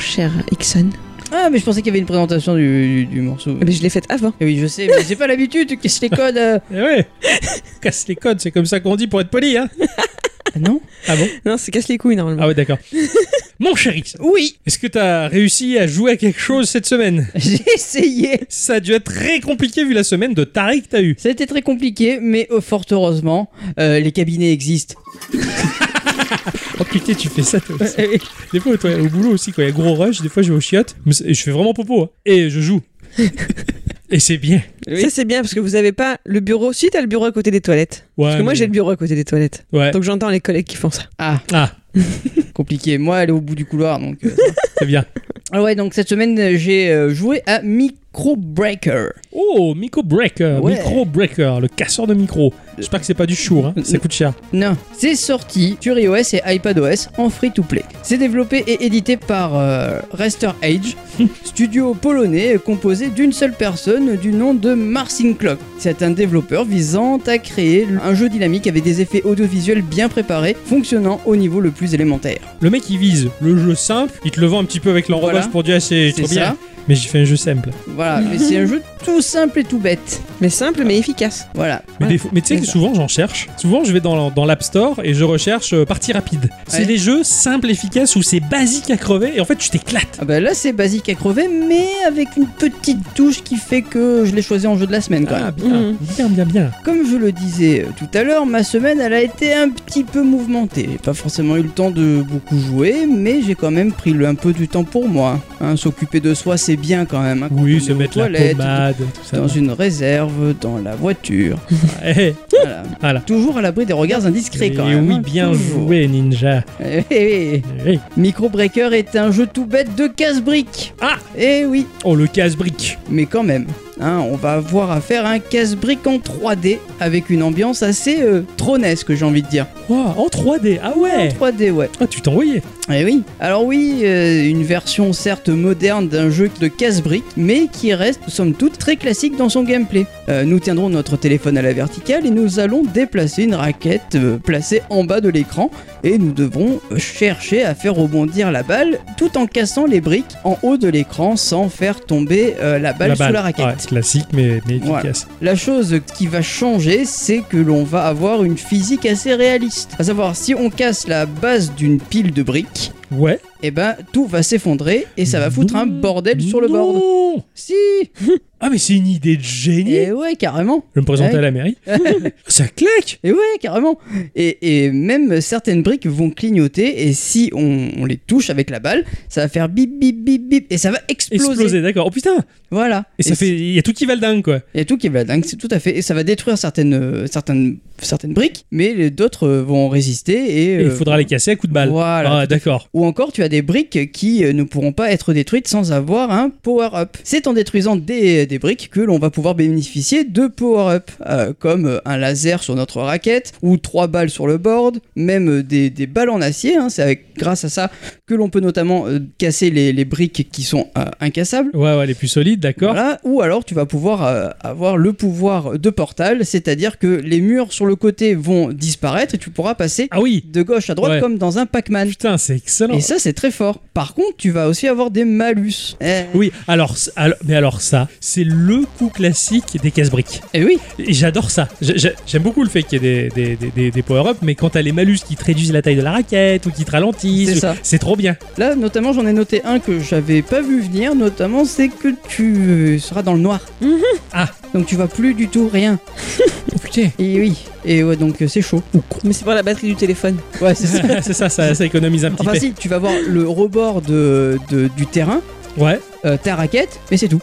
Cher Ixon Ah, mais je pensais qu'il y avait une présentation du, du- du morceau. Ben, Je l'ai faite avant. Eh oui, je sais, mais j'ai pas l'habitude, tu casses les codes. euh. Eh ouais Casse les codes, c'est comme ça qu'on dit pour être poli, hein Ah non? Ah bon? Non, c'est casse les couilles normalement. Ah ouais, d'accord. Mon chéri, Oui, est-ce que t'as réussi à jouer à quelque chose cette semaine? J'ai essayé. Ça a dû être très compliqué vu la semaine de taré que t'as eu. Ça a été très compliqué, mais euh, fort heureusement, euh, les cabinets existent. Oh putain, tu fais ça toi aussi. Des fois, toi, au boulot aussi, quand il y a gros rush, des fois je vais au chiottes, et je fais vraiment popo. hein. Et je joue. et c'est bien. Ça, c'est bien parce que vous avez pas le bureau. Si, t'as le bureau à côté des toilettes. Ouais, Parce que moi, mais- j'ai le bureau à côté des toilettes. Ouais, Donc j'entends les collègues qui font ça. Ah, ah, compliqué. Moi, elle est au bout du couloir, donc. euh, c'est bien. ah ouais, donc cette semaine, j'ai euh, joué à Micro Breaker. Oh, Micro Breaker, Ouais. Micro Breaker, le casseur de micro. J'espère que c'est pas du chour, hein. ça coûte cher. Non, c'est sorti sur iOS et iPadOS en free-to-play. C'est développé et édité par euh, Rester Age, studio polonais composé d'une seule personne du nom de Marcin Klok. C'est un développeur visant à créer un jeu dynamique avec des effets audiovisuels bien préparés, fonctionnant au niveau le plus élémentaire. Le mec il vise le jeu simple, il te le vend un petit peu avec l'enrobage Voilà. pour dire c'est C'est trop bien. ça. Mais j'ai fait un jeu simple. Voilà, mais c'est un jeu tout simple et tout bête. Mais simple, mais efficace. Voilà. Mais, Ouais. des fois- mais tu sais que ça. souvent j'en cherche. Souvent je vais dans, dans l'App Store et je recherche euh, partie rapide. C'est Ouais. des jeux simples, efficaces où c'est basique à crever et en fait tu t'éclates. Ah bah là c'est basique à crever, mais avec une petite touche qui fait que je l'ai choisi en jeu de la semaine quand même. Ah bien, Mhm. bien, bien, bien. Comme je le disais euh, tout à l'heure, ma semaine elle a été un petit peu mouvementée. J'ai pas forcément eu le temps de beaucoup jouer, mais j'ai quand même pris le- un peu du temps pour moi. Hein, S'occuper de soi c'est bien quand même. hein, quand Oui, se mettre la toilettes, pommade, tout ça. Dans une réserve, dans la voiture. Voilà. Voilà. Toujours à l'abri des regards indiscrets quand eh même. oui, hein, bien toujours. joué Ninja. Eh, eh, eh. Micro Breaker est un jeu tout bête de casse-briques. Ah Eh oui, Oh le casse-brique. mais quand même. Hein, on va avoir à faire un casse-brique en 3D avec une ambiance assez euh, tronesque, j'ai envie de dire. Wow, en 3D, ah ouais En 3D, ouais. Ah tu t'envoyais Eh oui. Alors oui, euh, une version certes moderne d'un jeu de casse-briques, mais qui reste somme toute très classique dans son gameplay. Euh, nous tiendrons notre téléphone à la verticale et nous allons déplacer une raquette euh, placée en bas de l'écran et nous devrons euh, chercher à faire rebondir la balle tout en cassant les briques en haut de l'écran sans faire tomber euh, la balle sous la raquette. Ouais, classique mais, mais Voilà. efficace. La chose qui va changer, c'est que l'on va avoir une physique assez réaliste. À savoir, si on casse la base d'une pile de briques, Ouais. eh ben tout va s'effondrer et ça va foutre un bordel sur le board. Non Si Ah mais c'est une idée de génie Et ouais, carrément Je vais me présenter Ouais. à la mairie. Ça claque Et ouais, carrément et, et même certaines briques vont clignoter et si on, on les touche avec la balle, ça va faire bip bip bip bip et ça va exploser. Exploser, d'accord. Oh putain Voilà. Et ça fait... Il y a tout qui va le dingue, quoi. Il y a tout qui va dingue, c'est tout à fait. Et ça va détruire certaines, euh, certaines, certaines briques, mais d'autres euh, vont résister et... Et il euh, faudra les casser à coups de balle. Voilà, Ah, d'accord. Ou encore, tu as des briques qui euh, ne pourront pas être détruites sans avoir un power-up. C'est en détruisant des, des briques que l'on va pouvoir bénéficier de power-up, euh, comme un laser sur notre raquette, ou trois balles sur le board, même des, des balles en acier. hein. C'est avec, grâce à ça que l'on peut notamment euh, casser les, les briques qui sont incassables. Ouais, ouais, les plus solides, d'accord. Voilà. Ou alors tu vas pouvoir avoir le pouvoir de portal, c'est-à-dire que les murs sur le côté vont disparaître et tu pourras passer Ah oui de gauche à droite Ouais. comme dans un Pac-Man. Putain, c'est excellent. Et ça, c'est très fort. Par contre, tu vas aussi avoir des malus. Eh, Oui, alors, mais alors ça, c'est le coup classique des casse-briques. eh oui, Et j'adore ça. J'ai- j'ai- J'aime beaucoup le fait qu'il y ait des, des, des- des- des power-up, mais quand t'as les malus qui te réduisent la taille de la raquette ou qui te ralentissent, C'est trop bien. là, notamment, j'en ai noté un que j'avais pas vu venir, notamment, c'est que tu seras dans le noir. Ah. Donc tu vas plus du tout rien. Oh putain. Et oui. Et ouais, donc euh, c'est chaud. Mais c'est pour la batterie du téléphone. Ouais, c'est ça. c'est ça, ça, ça économise un petit Enfin peu. si, tu vas voir le rebord de, de- du terrain, Ouais, euh, ta raquette, mais c'est tout.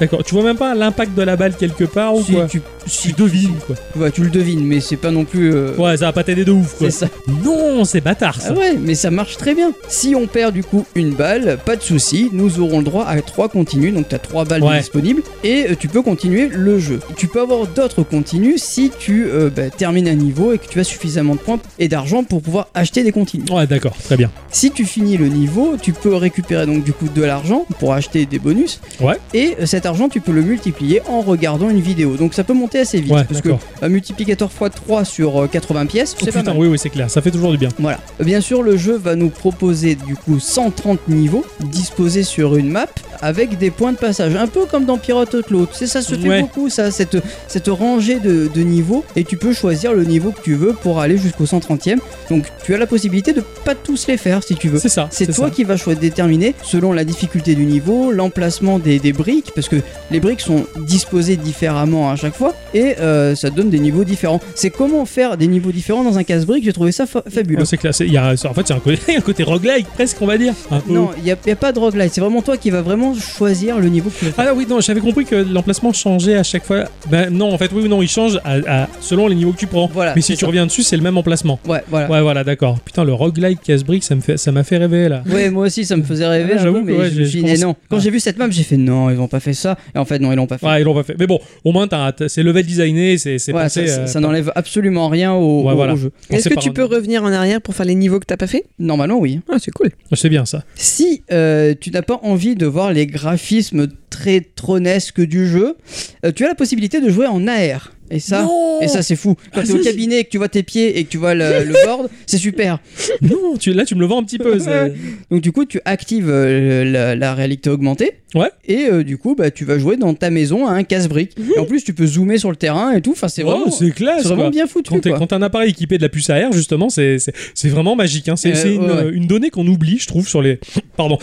d'accord. Tu vois même pas l'impact de la balle quelque part ou Si quoi tu, Tu devines quoi. ouais, tu le devines, mais c'est pas non plus... euh, Ouais, ça va pas t'aider de ouf quoi. ça. Non, c'est bâtard ça. Ah ouais, mais ça marche très bien. Si on perd du coup une balle, pas de souci, nous aurons le droit à trois continues, donc tu as trois balles Ouais. disponibles et euh, tu peux continuer le jeu. Tu peux avoir d'autres continues si tu euh, bah, termines un niveau et que tu as suffisamment de points et d'argent pour pouvoir acheter des continues. Ouais, d'accord, très bien. Si tu finis le niveau, tu peux récupérer donc du coup de l'argent pour acheter des bonus. Ouais. Et euh, cet argent, tu peux le multiplier en regardant une vidéo. Donc ça peut monter assez vite. Ouais, parce que un multiplicateur x3 sur euh, 80 pièces, Oh c'est pas putain, mal. oui, oui, c'est clair, ça fait toujours du bien. Voilà. Bien sûr, le jeu va nous proposer du coup 130 niveaux disposés sur une map avec des points de passage, un peu comme dans Pirate Outlaw. C'est ça se fait Ouais. beaucoup, ça, cette, cette rangée de, de niveaux, et tu peux choisir le niveau que tu veux pour aller jusqu'au 130e. Donc, tu as la possibilité de pas tous les faire si tu veux. C'est ça. C'est toi ça. qui vas choisir déterminer selon la difficulté du niveau, l'emplacement des, des briques, parce que les briques sont disposées différemment à chaque fois et euh, ça donne des niveaux différents. C'est comment faire des niveaux différents dans un casse-brique, j'ai trouvé ça fa- fabuleux. Ouais, c'est il Y a, en fait, c'est un côté, un côté roguelike presque, on va dire. Un peu. Non, il n'y a, pas de roguelite, c'est vraiment toi qui vas vraiment choisir le niveau que tu veux faire. Ah oui, non, j'avais compris que l'emplacement changeait à chaque fois. Ben non, en fait, oui ou non, il change à- à- selon les niveaux que tu prends. Voilà, Mais si tu ça. reviens dessus, c'est le même emplacement. Ouais, voilà. Ouais, voilà, d'accord. Putain, le roguelike casse-brique, ça me fait, m'a fait rêver là. Ouais, moi aussi ça me faisait rêver, Ah, j'avoue mais ouais, je je commence- non. Quand Ah. j'ai vu cette map, j'ai fait non, ils ont pas fait ça. Et en fait, non, ils l'ont pas fait. Ouais, ils l'ont pas fait. Mais bon, au moins, c'est level designé, c'est Ouais, ça, ça- euh, ça n'enlève absolument rien au, Ouais, au- voilà. au jeu. Est-ce que tu un- peux revenir en arrière pour faire les niveaux que t'as pas fait? Normalement, oui. Ah, c'est cool. C'est bien ça. Si euh, tu n'as pas envie de voir les graphismes très tronesques du jeu, euh, tu as la possibilité de jouer en AR. Et ça, Non et ça c'est fou. Quand Ah, tu es au cabinet et que tu vois tes pieds et que tu vois le, le board, c'est super. Non, tu, là, tu me le vends un petit peu. Donc du coup, tu actives euh, la, la réalité augmentée. Ouais. Et euh, du coup, bah, tu vas jouer dans ta maison à un casse-brique. Et en plus, tu peux zoomer sur le terrain et tout. Enfin, c'est Oh, vraiment, c'est classe. vraiment quoi. bien foutu. Quand t'es- quoi. quand t'as un appareil équipé de la puce AR, justement, c'est vraiment magique. hein. C'est Euh, une, ouais, ouais. une donnée qu'on oublie, je trouve, sur les. Pardon,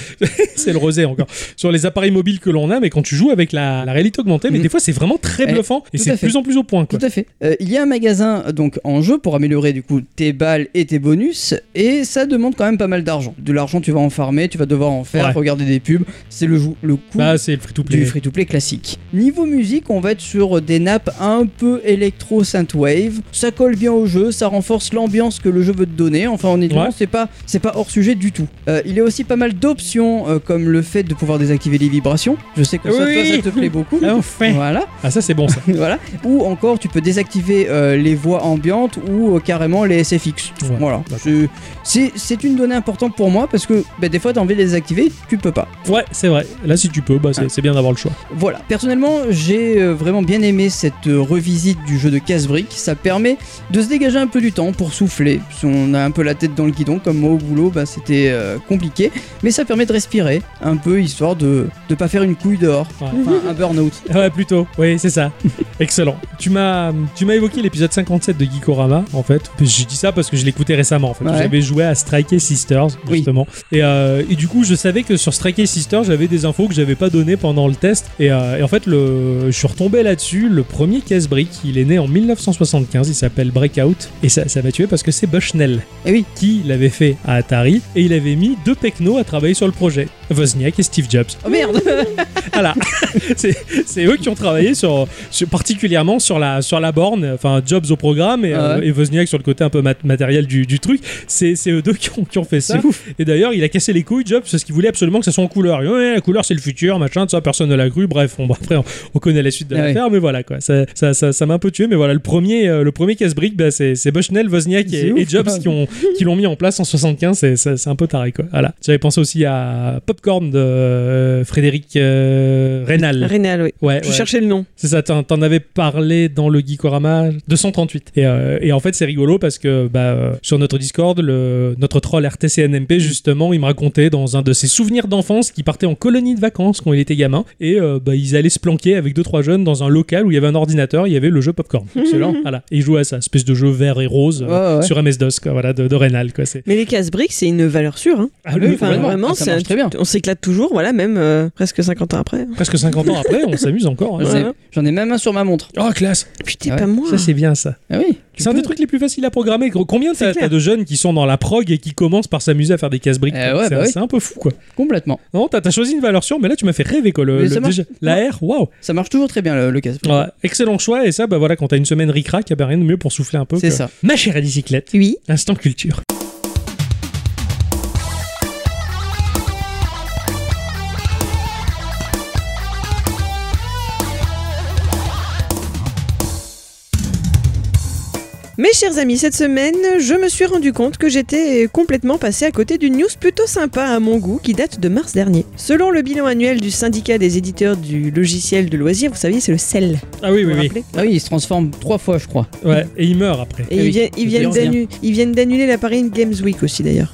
c'est le rosé encore. Sur les appareils mobiles que l'on a, mais quand tu joues avec la, la réalité augmentée, mais Mhm. des fois, c'est vraiment très Eh, bluffant et c'est à de plus en plus au point. Quoi. Tout à fait. Euh, il y a un magasin donc en jeu pour améliorer du coup tes balles et tes bonus et ça demande quand même pas mal d'argent. De l'argent tu vas en farmer, tu vas devoir en faire, Ouais. regarder des pubs, c'est le, le coût Bah, c'est le free-to-play. du free-to-play classique. Niveau musique, on va être sur des nappes un peu électro synthwave. Ça colle bien au jeu, ça renforce l'ambiance que le jeu veut te donner. Enfin, honnêtement, Ouais. c'est pas c'est pas hors sujet du tout. Euh, il y a aussi pas mal d'options euh, comme le fait de pouvoir désactiver les vibrations. Je sais que ça, toi, ça te plaît beaucoup. Ah, enfin. Voilà. Ah, ça, c'est bon, ça. voilà. Ou encore, tu peux désactiver euh, les voix ambiantes ou euh, carrément les SFX. Ouais, Voilà. C'est- une donnée importante pour moi parce que bah, des fois, t'as envie de les désactiver, tu peux pas. Ouais, c'est vrai. Là, si tu peux, bah, c'est c'est bien d'avoir le choix. Voilà. Personnellement, j'ai euh, vraiment bien aimé cette revisite du jeu de casse-briques. Ça permet de se dégager un peu du temps pour souffler. Si on a un peu la tête dans le guidon, comme moi au boulot, bah, c'était euh, compliqué. Mais ça permet de respirer un peu, histoire de ne pas faire une couille dehors. Ouais. Enfin, un burn-out. Ouais, plutôt. Oui, c'est ça. Excellent. Tu m'as, tu m'as évoqué l'épisode 57 de Geekorama, en fait. J'ai dit ça parce que je l'écoutais récemment. En fait, Ouais. j'avais joué à Strike Sisters Oui. justement. Et, euh, et du coup, je savais que sur Strike Sisters, j'avais des infos que j'avais pas données pendant le test. Et, euh, et en fait, le, je suis retombé là-dessus. Le premier Case Brick, il est né en 1975. Il s'appelle Breakout. Et ça, ça m'a tué parce que c'est Bushnell Et oui. qui l'avait fait à Atari. Et il avait mis deux pecnos à travailler sur le projet. Wozniak et Steve Jobs. Oh merde Voilà, c'est c'est eux qui ont travaillé sur, sur- particulièrement sur la sur la borne, enfin Jobs au programme et, Ah euh, ouais. et Wozniak sur le côté un peu mat- matériel du, du truc. C'est eux deux qui ont, qui ont fait ça. Et d'ailleurs, il a cassé les couilles Jobs parce qu'il voulait absolument que ça soit en couleur. Ouais, la couleur c'est le futur, machin, ça personne ne l'a cru. Bref, on, bon, après on, on connaît la suite de Ah ouais. l'affaire, mais voilà quoi. Ça ça ça ça m'a un peu tué, mais voilà le premier euh, le premier casse-brique, bah, c'est Bushnell, Wozniak et, ouf. et Jobs qui ont qui l'ont mis en place en 75. C'est un peu taré quoi. Voilà. J'avais pensé aussi à Popcorn de euh, Frédéric euh, Reynal. Rénal, oui. Ouais, Je ouais. cherchais le nom. C'est ça, t'en avais parlé dans le Geekorama 238. Et, euh, et en fait, c'est rigolo parce que bah, euh, sur notre Discord, le, notre troll RTCNMP, justement, il me racontait dans un de ses souvenirs d'enfance qu'il partait en colonie de vacances quand il était gamin. Et euh, bah, ils allaient se planquer avec deux trois jeunes dans un local où il y avait un ordinateur, il y avait le jeu Popcorn. Excellent. Voilà. Et ils jouaient à ça, espèce de jeu vert et rose euh, Ouais, ouais. sur MS-DOS, quoi, voilà, de, de. Quoi. C'est... Mais les casse-briques, c'est une valeur sûre. Hein. Ah, oui, oui, Enfin, vraiment, Ah, ça c'est marche un- très bien. on s'éclate toujours, voilà, même euh, presque 50 ans après. Presque 50 ans après, on s'amuse encore. hein. Ouais. J'en ai même un sur ma montre. Oh, classe Putain, Ah ouais. pas moi. Ça, c'est bien, ça. Ah oui. C'est un des trucs les plus faciles à programmer. Combien t'as, de jeunes qui sont dans la prog et qui commencent par s'amuser à faire des casse-briques Eh quoi. ouais, c'est, bah oui. c'est un peu fou, quoi. Complètement. Non, t'as, choisi une valeur sûre, mais là, tu m'as fait rêver, quoi. Le, le- déjà, la R, waouh Ça marche toujours très bien le, le casse. Ouais, Excellent choix, et ça, bah voilà, quand t'as une semaine ric-rac, y a bah, rien de mieux pour souffler un peu. C'est ça. Ma chère à bicyclette, Oui. instant culture. Mes chers amis, cette semaine, je me suis rendu compte que j'étais complètement passé à côté d'une news plutôt sympa à mon goût qui date de mars dernier. Selon le bilan annuel du syndicat des éditeurs du logiciel de loisirs, vous savez, c'est le CEL. Ah oui, oui, oui. rappelez Ah oui, il se transforme trois fois, je crois. Ouais, et il meurt après. Et Ah ils, oui, viennent, ils, viennent ils viennent d'annuler la Paris Games Week aussi d'ailleurs.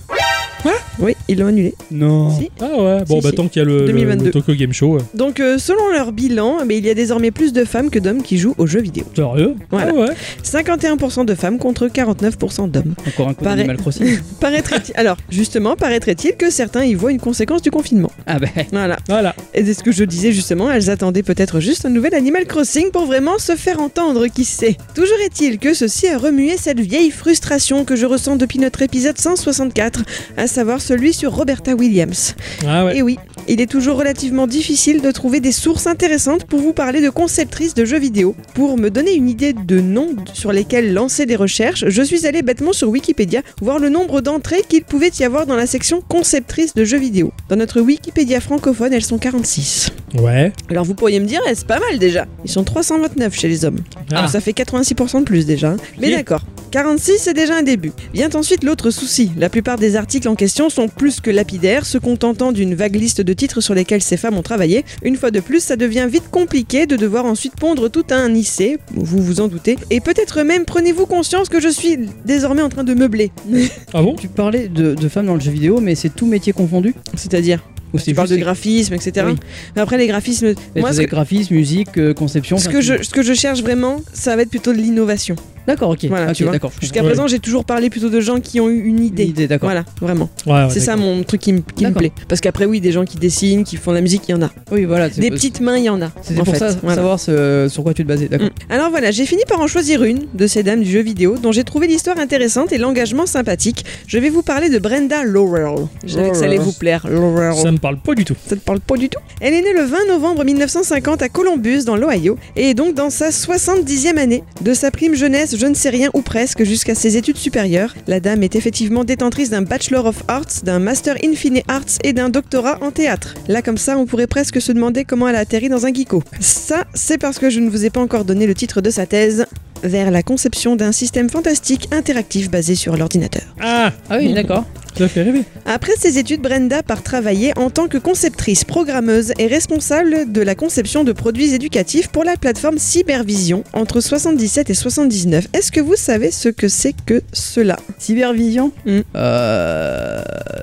Quoi Oui, ils l'ont annulé. Non. Si. Ah ouais, bon, Si, bah si. tant qu'il y a le, le- 2022. le Tokyo Game Show. euh. Donc, euh, selon leur bilan, mais il y a désormais plus de femmes que d'hommes qui jouent aux jeux vidéo. Sérieux? Voilà. Ah ouais. 51% de femmes contre 49% d'hommes. Encore un coup d'Animal Crossing. Paraîtrait-il Alors, justement, paraîtrait-il que certains y voient une conséquence du confinement. ah bah. Voilà. Voilà. Et c'est ce que je disais justement, elles attendaient peut-être juste un nouvel Animal Crossing pour vraiment se faire entendre, qui sait. Toujours est-il que ceci a remué cette vieille frustration que je ressens depuis notre épisode 164, à savoir celui sur Roberta Williams. Ah ouais. Et oui, il est toujours relativement difficile de trouver des sources intéressantes pour vous parler de conceptrices de jeux vidéo. Pour me donner une idée de noms sur lesquels lancer des recherches, je suis allé bêtement sur Wikipédia voir le nombre d'entrées qu'il pouvait y avoir dans la section conceptrices de jeux vidéo. Dans notre Wikipédia francophone, elles sont 46. Ouais. Alors vous pourriez me dire, c'est pas mal déjà? Ils sont 329 chez les hommes. Ah. Alors ça fait 86% de plus déjà. hein. Mais d'accord. 46, c'est déjà un début. Vient ensuite l'autre souci. La plupart des articles en question sont plus que lapidaires, se contentant d'une vague liste de titres sur lesquels ces femmes ont travaillé. Une fois de plus, ça devient vite compliqué de devoir ensuite pondre tout un lycée, vous vous en doutez. Et peut-être même prenez-vous conscience que je suis désormais en train de meubler. Ah bon? Tu parlais de, de femmes dans le jeu vidéo, mais c'est tout métier confondu? C'est-à-dire? Ou Tu parles de graphisme, etc. Oui. Mais après les graphismes, Mais moi ce que, graphisme, musique, euh, conception. ce enfin, que tu- je, ce que je cherche vraiment, ça va être plutôt de l'innovation. D'accord, ok. Voilà, tu vois. Jusqu'à présent, j'ai toujours parlé plutôt de gens qui ont eu une idée. Une idée, d'accord. Voilà, vraiment. Ouais, ouais, c'est ça mon truc qui, me- qui me D'accord. plaît. Parce qu'après, oui, des gens qui dessinent, qui font de la musique, il y en a. Oui, voilà. Des petites mains, il y en a. C'était pour fait. ça, Voilà. savoir ce- sur quoi tu te basais, d'accord. Mm. Alors voilà, j'ai fini par en choisir une de ces dames du jeu vidéo dont j'ai trouvé l'histoire intéressante et l'engagement sympathique. Je vais vous parler de Brenda Laurel. Je savais que ça allait vous plaire. Laurel. Ça me parle pas du tout. Ça te parle pas du tout? Elle est née le 20 novembre 1950 à Columbus, dans l'Ohio, et est donc dans sa 70e année. De sa prime jeunesse, je ne sais rien ou presque, jusqu'à ses études supérieures. La dame est effectivement détentrice d'un Bachelor of Arts, d'un Master in Fine Arts et d'un doctorat en théâtre. Là, comme ça, on pourrait presque se demander comment elle a atterri dans un geeko. Ça, c'est parce que je ne vous ai pas encore donné le titre de sa thèse vers la conception d'un système fantastique interactif basé sur l'ordinateur. Ah Ah oui, d'accord. Ça fait rêver. Après ses études, Brenda part travailler en tant que conceptrice, programmeuse et responsable de la conception de produits éducatifs pour la plateforme Cybervision entre 77 et 79. Est-ce que vous savez ce que c'est que cela? Cybervision? Mm. Euh.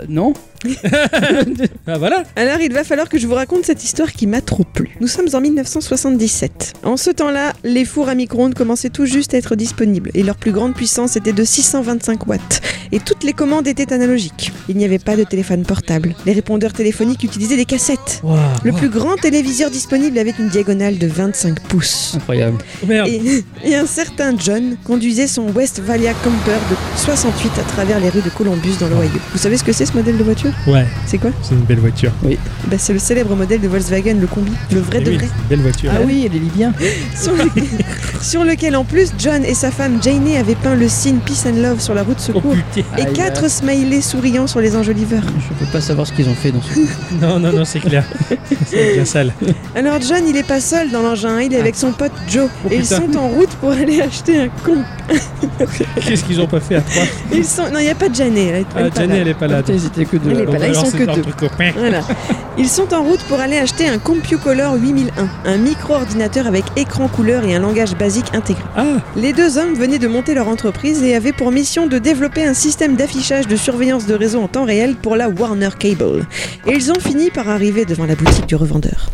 Non. Ah voilà. Alors il va falloir que je vous raconte cette histoire qui m'a trop plu. Nous sommes en 1977. En ce temps-là, les fours à micro-ondes commençaient tout juste à être disponibles et leur plus grande puissance était de 625 watts. Et toutes les commandes étaient analogiques. Il n'y avait pas de téléphone portable. Les répondeurs téléphoniques utilisaient des cassettes. Le plus grand téléviseur disponible avait une diagonale de 25 pouces. Incroyable. Oh, merde. Et, et un certain John conduisait son Westphalia Camper de 68 à travers les rues de Columbus dans l'Ohio. Vous savez ce que c'est ce modèle de voiture? Ouais, C'est quoi c'est une belle voiture. bah, C'est le célèbre modèle de Volkswagen, le combi, le vrai Eh de oui, vrai. c'est une belle voiture. Ah oui, les Libyens. Sur, le- sur lequel en plus John et sa femme Janie avaient peint le signe Peace and Love sur la route de Oh secours. Et quatre smileys souriants sur les enjoliveurs. Je peux pas savoir ce qu'ils ont fait dans ce. Non, non, non, c'est clair. c'est bien sale. Alors John, il est pas seul dans l'engin, il est avec son pote Joe. Oh, et ils putain. sont en route pour aller acheter un con. Qu'est-ce qu'ils ont pas fait à trois Ils sont... Non, il n'y a pas de Janet. Elle est Ah, elle est pas là. Ils étaient que deux. Pas là, ils sont c'est que leur deux. truc copain. Voilà. Ils sont en route pour aller acheter un CompuColor 8001, un micro-ordinateur avec écran couleur et un langage basique intégré. Ah, Les deux hommes venaient de monter leur entreprise et avaient pour mission de développer un système d'affichage de surveillance de réseau en temps réel pour la Warner Cable. Et ils ont fini par arriver devant la boutique du revendeur.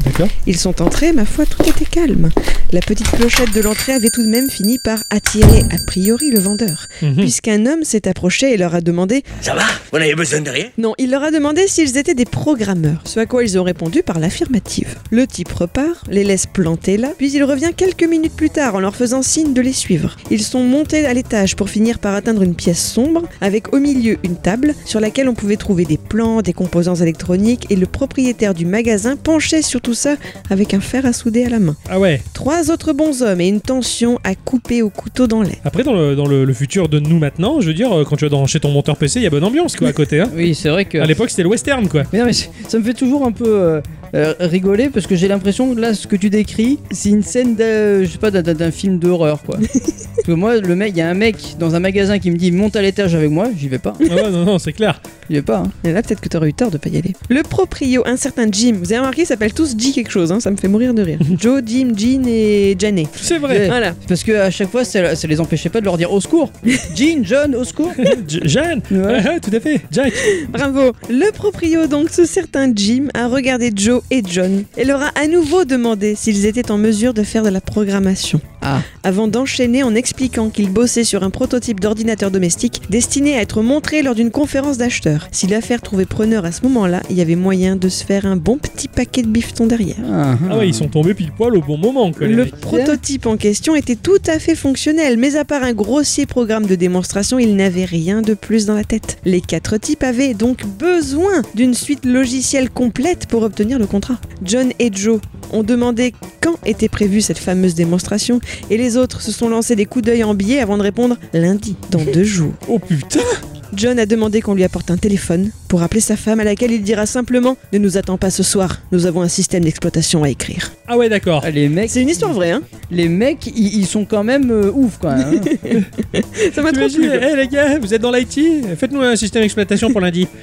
Ils sont entrés, ma foi, tout était calme. La petite clochette de l'entrée avait tout de même fini par attirer a priori le vendeur, Mhm. puisqu'un homme s'est approché et leur a demandé Ça va? Vous n'avez besoin de rien? Non, il leur a demandé s'ils étaient des programmeurs, ce à quoi ils ont répondu par l'affirmative. Le type repart, les laisse planter là, puis il revient quelques minutes plus tard en leur faisant signe de les suivre. Ils sont montés à l'étage pour finir par atteindre une pièce sombre, avec au milieu une table sur laquelle on pouvait trouver des plans, des composants électroniques, et le propriétaire du magasin penchait sur tout ça avec un fer à souder à la main. Ah ouais. Trois autres bons hommes et une tension à couper au couteau dans l'air. Après, dans le, dans le, le futur de nous maintenant, je veux dire, euh, quand tu vas dans, chez ton monteur PC, il y a bonne ambiance quoi à côté. Hein. Oui, c'est vrai que. À l'époque, c'était le western quoi. Mais non, mais ça me fait toujours un peu. euh, euh, rigoler parce que j'ai l'impression que là, ce que tu décris, c'est une scène de, je sais pas, d'un- d'un d'un film d'horreur quoi. parce que moi, le mec, il y a un mec dans un magasin qui me dit monte à l'étage avec moi, j'y vais pas, Ah ouais, non, non, c'est clair. J'y vais pas. hein. Et là, peut-être que t'aurais eu tort de pas y aller. Le proprio, un certain Jim, vous avez remarqué, ils s'appellent tous G quelque chose, hein, ça me fait mourir de rire. Joe, Jim, Jean et Janet. C'est vrai. Voilà. Parce que à chaque fois, ça, ça les empêchait pas de leur dire au secours. Jean, John, au secours. J- Jeanne ouais, tout à fait. Jack Bravo. Le proprio, donc ce certain Jim, a regardé Joe et John et leur a à nouveau demandé s'ils étaient en mesure de faire de la programmation. Ah. Avant d'enchaîner en expliquant qu'il bossait sur un prototype d'ordinateur domestique destiné à être montré lors d'une conférence d'acheteurs. Si l'affaire trouvait preneur à ce moment-là, il y avait moyen de se faire un bon petit paquet de bifton derrière. Ah, Ah ouais, ils sont tombés pile poil au bon moment, quoi, Le mecs. prototype en question était tout à fait fonctionnel, mais à part un grossier programme de démonstration, il n'avait rien de plus dans la tête. Les quatre types avaient donc besoin d'une suite logicielle complète pour obtenir le contrat. John et Joe ont demandé quand était prévue cette fameuse démonstration, et les autres se sont lancés des coups d'œil en biais avant de répondre lundi, dans deux jours. Oh putain John a demandé qu'on lui apporte un téléphone pour appeler sa femme à laquelle il dira simplement Ne nous attends pas ce soir, nous avons un système d'exploitation à écrire. Ah ouais, d'accord. Ah, les mecs, C'est une histoire vraie, hein les mecs, ils, ils sont quand même euh, ouf quand même. hein. Ça m'a trop T'imagines, plu. Eh les gars, vous êtes dans l'IT Faites-nous un système d'exploitation pour lundi.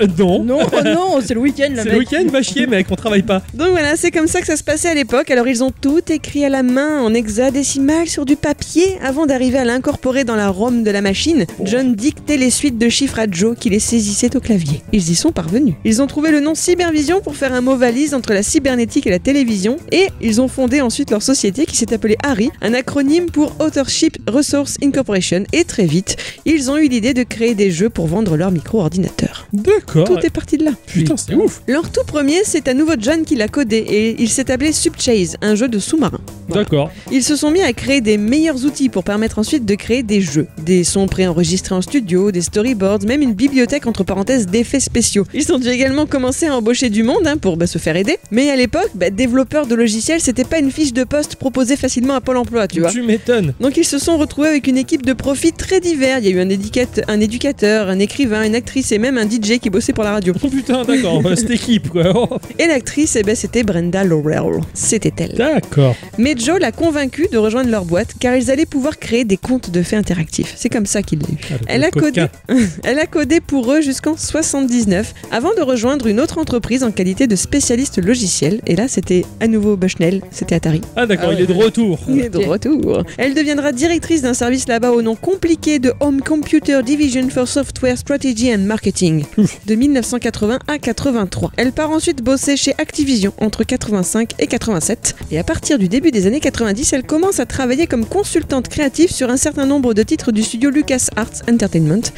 Euh, non. non, oh non, c'est le week-end, le C'est mec. le week-end, va chier, mec, on travaille pas. Donc voilà, c'est comme ça que ça se passait à l'époque. Alors ils ont tout écrit à la main en hexadécimal sur du papier avant d'arriver à l'incorporer dans la ROM de la machine. John dictait les suites de chiffres à Joe qui les saisissait au clavier. Ils y sont parvenus. Ils ont trouvé le nom Cybervision pour faire un mot valise entre la cybernétique et la télévision et ils ont fondé ensuite leur société qui s'est appelée ARI, un acronyme pour Authorship Resource Incorporation et très vite, ils ont eu l'idée de créer des jeux pour vendre leurs micro-ordinateurs. D'accord. Tout est parti de là. Putain, c'est ouf. Leur tout premier, c'est à nouveau John qui l'a codé et il s'est appelé Subchase, un jeu de sous-marin. Voilà. D'accord. Ils se sont mis à créer des meilleurs outils pour permettre ensuite de créer des jeux, des sons préenregistrés en studio, des storyboards, même une bibliothèque entre parenthèses d'effets spéciaux. Ils ont dû également commencer à embaucher du monde hein, pour bah, se faire aider, mais à l'époque, bah, développeur de logiciels, c'était pas une fiche de poste proposée facilement à Pôle Emploi, tu vois. Tu m'étonnes. Donc ils se sont retrouvés avec une équipe de profils très divers. Il y a eu un, éducate- un éducateur, un écrivain, une actrice et même un DJ qui bossait pour la radio. Oh putain, d'accord, cette équipe, quoi. Et l'actrice, eh ben, c'était Brenda Laurel. C'était elle. d'accord. Mais Joe l'a convaincue de rejoindre leur boîte car ils allaient pouvoir créer des contes de faits interactifs. C'est comme ça qu'il l'a eu. Ah, le Elle a, coquin. elle a codé pour eux jusqu'en 79 avant de rejoindre une autre entreprise en qualité de spécialiste logiciel. Et là, c'était à nouveau Bushnell, c'était Atari. Ah d'accord, Ah il est de retour. Il est de retour. Elle deviendra directrice d'un service là-bas au nom compliqué de Home Computer Division for Software Strategy and Marketing de 1980 à 83. Elle part ensuite bosser chez Activision entre 85 et 87 et à partir du début des années 90, elle commence à travailler comme consultante créative sur un certain nombre de titres du studio LucasArts Entertainment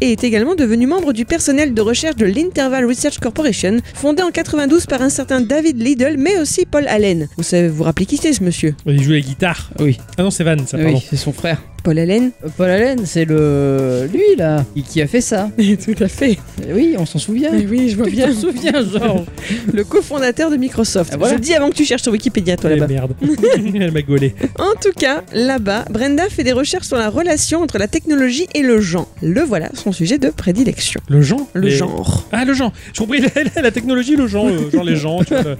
Et est également devenue membre du personnel de recherche de l'Interval Research Corporation, fondé en 92 par un certain David Liddell, mais aussi Paul Allen. Vous savez, vous vous rappelez qui c'est ce monsieur? Il joue la guitare. Oui, Ah non, c'est Van, ça, pardon. oui, c'est son frère. Paul Allen Euh, Paul Allen, c'est le lui là, qui- a fait ça. Tout à fait. Eh Oui, on s'en souvient. oui, je vois t'en souviens, genre. Le cofondateur de Microsoft. Ah, voilà. Je le dis avant que tu cherches sur Wikipédia, toi Eh, là-bas. merde. Elle m'a gaulé. En tout cas, là-bas, Brenda fait des recherches sur la relation entre la technologie et le genre. Le voilà, son sujet de prédilection. Le genre Le Les- genre. Ah, le genre. J'ai compris la, la- la technologie, le genre. euh, genre les gens, tu vois.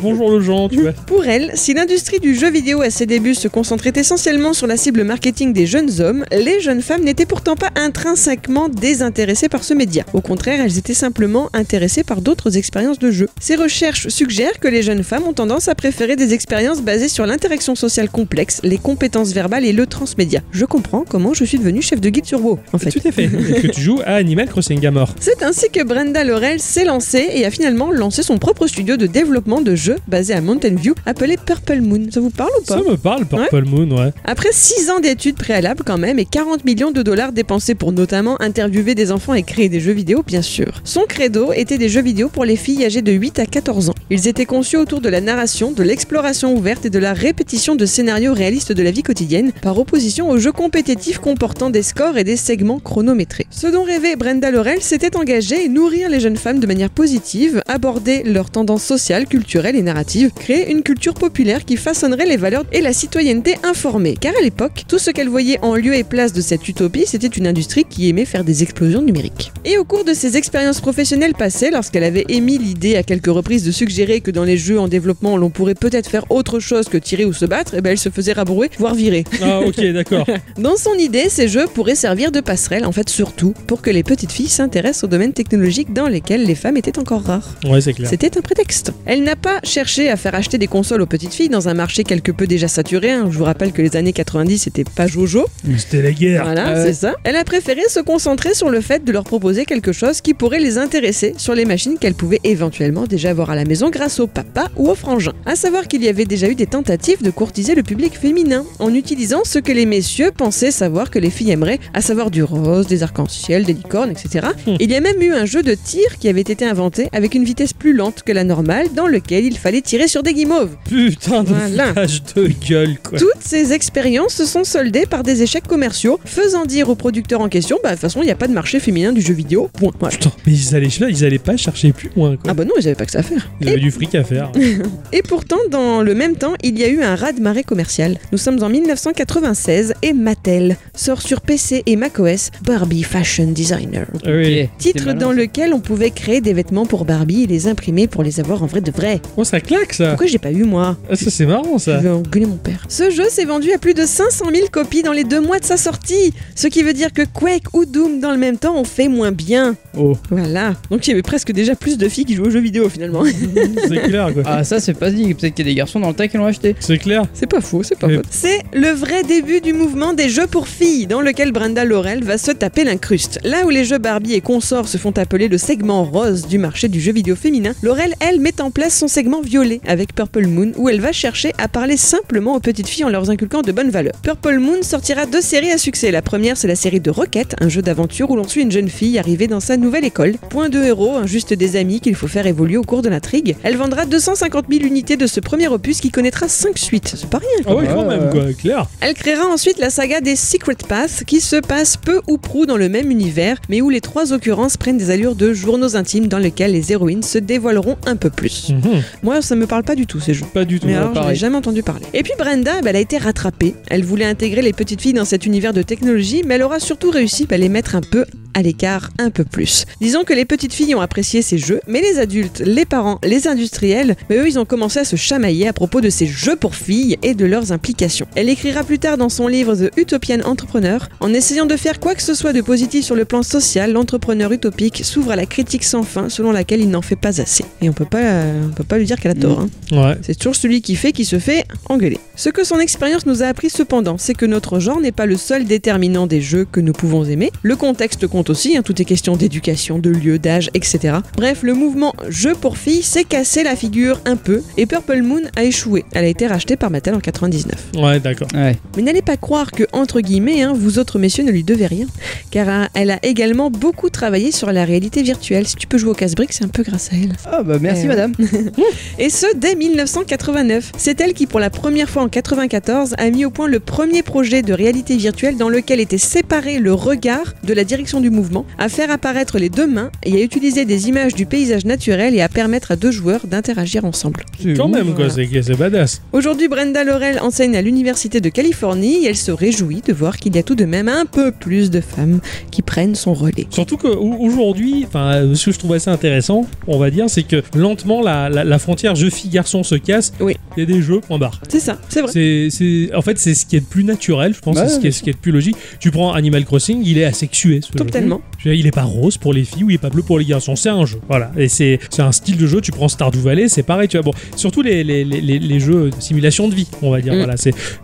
Bonjour le genre, tu vois. Pour elle, si l'industrie du jeu vidéo à ses débuts se concentrait essentiellement sur la cible marketing des jeunes hommes, les jeunes femmes n'étaient pourtant pas intrinsèquement désintéressées par ce média. Au contraire, elles étaient simplement intéressées par d'autres expériences de jeu. Ces recherches suggèrent que les jeunes femmes ont tendance à préférer des expériences basées sur l'interaction sociale complexe, les compétences verbales et le transmédia. Je comprends comment je suis devenue chef de guide sur WoW, en fait. Tout à fait. Et que tu joues à Animal Crossing mort. C'est ainsi que Brenda Laurel s'est lancée et a finalement lancé son propre studio de développement de jeux basé à Mountain View appelé Purple Moon. Ça vous parle ou pas? Ça me parle, Purple Moon, ouais. Après 6 ans d'études préalables quand même et 40 millions de dollars dépensés pour notamment interviewer des enfants et créer des jeux vidéo bien sûr. Son credo était des jeux vidéo pour les filles âgées de 8 à 14 ans. Ils étaient conçus autour de la narration, de l'exploration ouverte et de la répétition de scénarios réalistes de la vie quotidienne, par opposition aux jeux compétitifs comportant des scores et des segments chronométrés. Ce dont rêvait Brenda Laurel, c'était engager et nourrir les jeunes femmes de manière positive, aborder leurs tendances sociales, culturelles et narratives, créer une culture populaire qui façonnerait les valeurs et la citoyenneté informée. Car à l'époque, tout ce qu'elle voyait en lieu et place de cette utopie, c'était une industrie qui aimait faire des explosions numériques. Et au cours de ses expériences professionnelles passées, lorsqu'elle avait émis l'idée à quelques reprises de suggérer que dans les jeux en développement, l'on pourrait peut-être faire autre chose que tirer ou se battre, eh ben elle se faisait rabrouer, voire virer. Ah, ok, d'accord. Dans son idée, ces jeux pourraient servir de passerelle, en fait surtout, pour que les petites filles s'intéressent aux domaines technologiques dans lesquels les femmes étaient encore rares. Ouais, c'est clair. C'était un prétexte. Elle n'a pas cherché à faire acheter des consoles aux petites filles dans un marché quelque peu déjà saturé. hein. Je vous rappelle que les années 90 c'était pas Jojo. Mais C'était la guerre. Voilà, c'est ça. Elle a préféré se concentrer sur le fait de leur proposer quelque chose qui pourrait les intéresser sur les machines qu'elles pouvaient éventuellement déjà avoir à la maison grâce au papa ou au frangin. À savoir qu'il y avait déjà eu des tentatives de courtiser le public féminin en utilisant ce que les messieurs pensaient savoir que les filles aimeraient, à savoir du rose, des arcs-en-ciel, des licornes, etc. Hmm. Il y a même eu un jeu de tir qui avait été inventé avec une vitesse plus lente que la normale dans lequel il fallait tirer sur des guimauves. Putain de Voilà. de gueule, quoi. Toutes ces expériences se sont soldées par des échecs commerciaux, faisant dire aux producteurs en question, bah de toute façon, il n'y a pas de marché féminin du jeu vidéo. Point. Putain, mais ils allaient, ils allaient pas chercher plus loin, quoi. Ah bah non, ils n'avaient pas que ça à faire. Ils avaient du fric à faire. Et pourtant, dans le même temps, il y a eu un raz-de-marée commercial. Nous sommes en 1996 et Mattel sort sur PC et macOS Barbie Fashion Designer. Ah oui. Ok, Titre dans lequel on pouvait créer des vêtements pour Barbie et les imprimer pour les avoir en vrai de vrai. Oh, ça claque, ça. Pourquoi j'ai pas eu moi? Ah, ça, c'est marrant, Je ça. vais engueuler mon père. Ce jeu s'est vendu à plus de 500 000 copies dans les deux mois de sa sortie. Ce qui veut dire que Quake ou Doom dans le même temps ont fait moins bien. Oh. Voilà. Donc il y avait presque déjà plus de filles qui jouaient aux jeux vidéo finalement. C'est clair, quoi. Ah, ça, c'est pas dit. Peut-être qu'il y a des garçons dans le tas qui l'ont acheté. C'est clair. c'est pas faux, c'est pas faux. C'est le vrai début du mouvement des jeux pour filles dans lequel Brenda Laurel va se taper l'incruste. Là où les jeux Barbie et consorts se font appeler le segment rose du marché du jeu vidéo féminin, Laurel, elle, met en place son segment violet avec Purple Moon où elle va chercher à parler simplement aux petites filles en leur inculquant de bonnes valeurs. Purple Moon sortira deux séries à succès. La première, c'est la série de Rocket, un jeu d'aventure où l'on suit une jeune fille arrivée dans sa nouvelle école. Point de héros, un juste des amis qu'il faut faire évoluer au cours de l'intrigue. Elle vendra 250 000 unités de ce premier opus qui connaîtra 5 suites. C'est pas rien. Ah ouais, quand même, quoi. Clair. Elle créera ensuite la saga des Secret Paths qui se passe peu ou prou dans le même univers, mais où les trois occurrences prennent des allures de journaux intimes dans lesquels les héroïnes se dévoileront un peu plus. Mhm. Moi, ça me parle pas du tout ces jeux. Pas du tout. Mais alors, j'en ai jamais entendu parler. Et puis Brenda, bah, elle a été rattrapée. Elle voulait intégrer les petites filles dans cet univers de technologie, mais elle aura surtout réussi à les mettre un peu à l'écart, un peu plus. Disons que les petites filles ont apprécié ces jeux, mais les adultes, les parents, les industriels, bah, eux, ils ont commencé à se chamailler à propos de ces jeux pour filles et de leurs implications. Elle écrira plus tard dans son livre The Utopian Entrepreneur, en essayant de faire quoi que ce soit de positif sur le plan social, l'entrepreneur utopique s'ouvre à la critique sans fin, selon laquelle il n'en fait pas assez. Et on peut pas, euh, on peut pas lui dire qu'elle a tort. hein. Ouais. C'est toujours celui qui fait qui se fait engueuler. Ce que son expérience nous a appris cependant, c'est que notre genre n'est pas le seul déterminant des jeux que nous pouvons aimer. Le contexte compte aussi, hein, tout est question d'éducation, de lieu, d'âge, etc. Bref, le mouvement jeu pour filles s'est cassé la figure un peu et Purple Moon a échoué. Elle a été rachetée par Mattel en 99. Ouais, d'accord. Ouais. Mais n'allez pas croire que, entre guillemets, hein, vous autres messieurs ne lui devez rien, car hein, elle a également beaucoup travaillé sur la réalité virtuelle. Si tu peux jouer au casse-briques, c'est un peu grâce à elle. Ah, bah merci, Eh madame. Et ce, dès 1989. C'est elle qui, pour la première fois en 94, a mis au point le premier projet de réalité virtuelle dans lequel était séparé le regard de la direction du mouvement, à faire apparaître les deux mains et à utiliser des images du paysage naturel et à permettre à deux joueurs d'interagir ensemble. Quand même, quoi. voilà. C'est c'est badass. Aujourd'hui, Brenda Laurel enseigne à l'Université de Californie et elle se réjouit de voir qu'il y a tout de même un peu plus de femmes qui prennent son relais. Surtout qu'aujourd'hui, enfin, euh, ce que je trouve assez intéressant, on va dire, c'est que lentement la, la, la frontière jeu fille-garçon se casse. Oui. Il y a des jeux, point barre. C'est ça, c'est vrai. C'est, c'est, en fait, c'est ce qui est le plus naturel, je pense, Ouais, c'est ce qui est, ce qui est le plus logique. Tu prends Animal Crossing, il est asexué. Ce. Totalement. Il est pas rose pour les filles ou il est pas bleu pour les garçons. C'est un jeu, voilà. Et c'est, un style de jeu. Tu prends Stardew Valley, c'est pareil. Tu vois, bon, surtout les, les, les, les- jeux de simulation de vie, on va dire. Mm. Voilà,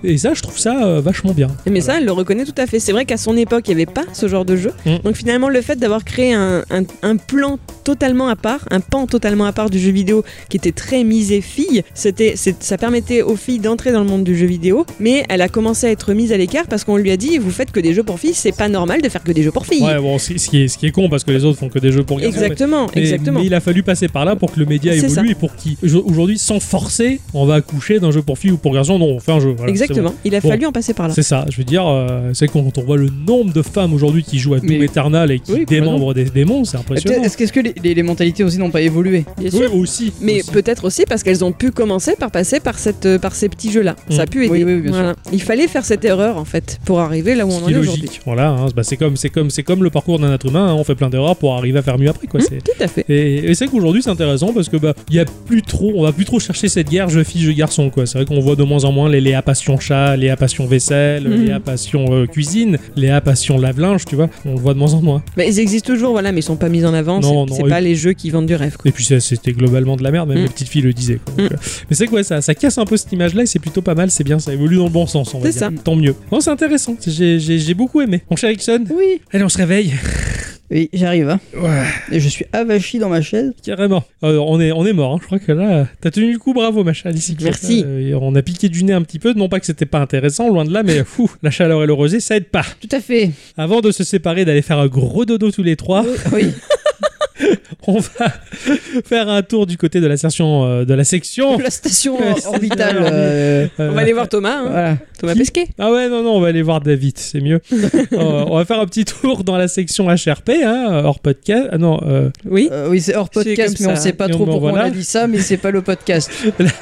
et ça, je trouve ça euh, vachement bien. Mais Voilà. ça, elle le reconnaît tout à fait. C'est vrai qu'à son époque, il n'y avait pas ce genre de jeu. Mm. Donc finalement, le fait d'avoir créé un, un- un plan totalement à part, un pan totalement à part du jeu vidéo qui était très misé filles, c'était, ça permettait aux filles d'entrer dans le monde du jeu vidéo, mais elle a commencé à être mise à l'écart parce qu'on lui a dit, vous faites que des jeux pour filles, c'est pas normal de faire que des jeux pour filles. Ouais, bon, ce ce qui est, ce qui est con parce que les autres font que des jeux pour garçons. Exactement, mais, exactement. mais il a fallu passer par là pour que le média évolue ça. et pour qu'il aujourd'hui sans forcer on va accoucher d'un jeu pour filles ou pour garçons non on fait un jeu voilà, Exactement. bon. Il a Bon. fallu en passer par là. C'est ça, je veux dire, euh, c'est quand on voit le nombre de femmes aujourd'hui qui jouent à Doom Mais- Eternal et qui Oui, démembrent des démons, c'est impressionnant. Est-ce que, est-ce que les, les- les mentalités aussi n'ont pas évolué? Bien Oui, sûr. aussi. Mais peut-être aussi parce qu'elles ont pu commencer par passer par, cette, euh, par ces petits jeux-là. Mm. Ça a pu aider. Oui, oui, bien sûr. Voilà. Il fallait faire cette erreur en fait pour arriver là où on en est est aujourd'hui. logique, voilà, hein, bah, c'est comme, c'est comme, c'est comme le parcours d'un être humain. hein, on fait plein d'erreurs pour arriver à faire mieux après, quoi. Mm. c'est- Tout à fait. Et, et c'est qu'aujourd'hui c'est intéressant parce que bah il y a plus trop, on va plus trop chercher cette guerre jeu fille jeu garçon quoi. C'est vrai qu'on voit de moins en moins les Léa passion chat, Léa passion vaisselle, Mhm. Léa passion euh, cuisine, Léa passion lave-linge, tu vois. On le voit de moins en moins. Mais ils existent toujours, voilà, mais ils sont pas mis en avant. Non, c'est pas les jeux qui vendent du rêve. Quoi. Et puis c'était globalement de la merde, même Mm. les petites filles le disaient. quoi. Donc, Mm. euh, Mais c'est que ouais, ça, ça casse un peu cette image-là et c'est plutôt pas mal, c'est bien, ça évolue dans le bon sens, C'est ça. Tant mieux. Non, c'est intéressant, j'ai j'ai beaucoup aimé. Mon cher Ixon, Oui. allez, on se réveille. Oui, j'arrive. Hein. Ouais, Et je suis avachi dans ma chaise. carrément. Euh, on, est, on est mort, hein. je crois que là, t'as tenu le coup, bravo ma chère. Merci. Euh, on a piqué du nez un petit peu, non pas que c'était pas intéressant, loin de là, mais fou, la chaleur et le rosé, ça aide pas. Tout à fait. Avant de se séparer, d'aller faire un gros dodo tous les trois, Oui. on va faire un tour du côté de la section, euh, de la section. La station orbitale. euh, euh, On va aller voir Thomas, hein. Voilà. Thomas Qui Pesquet. Ah ouais, non, non, on va aller voir David, c'est mieux. Euh, on va faire un petit tour dans la section HRP, hein, hors podcast. Ah non, euh, Oui. Euh, oui, c'est hors podcast, mais on ça. sait pas Et trop bon, pourquoi voilà. on a dit ça, mais c'est pas le podcast.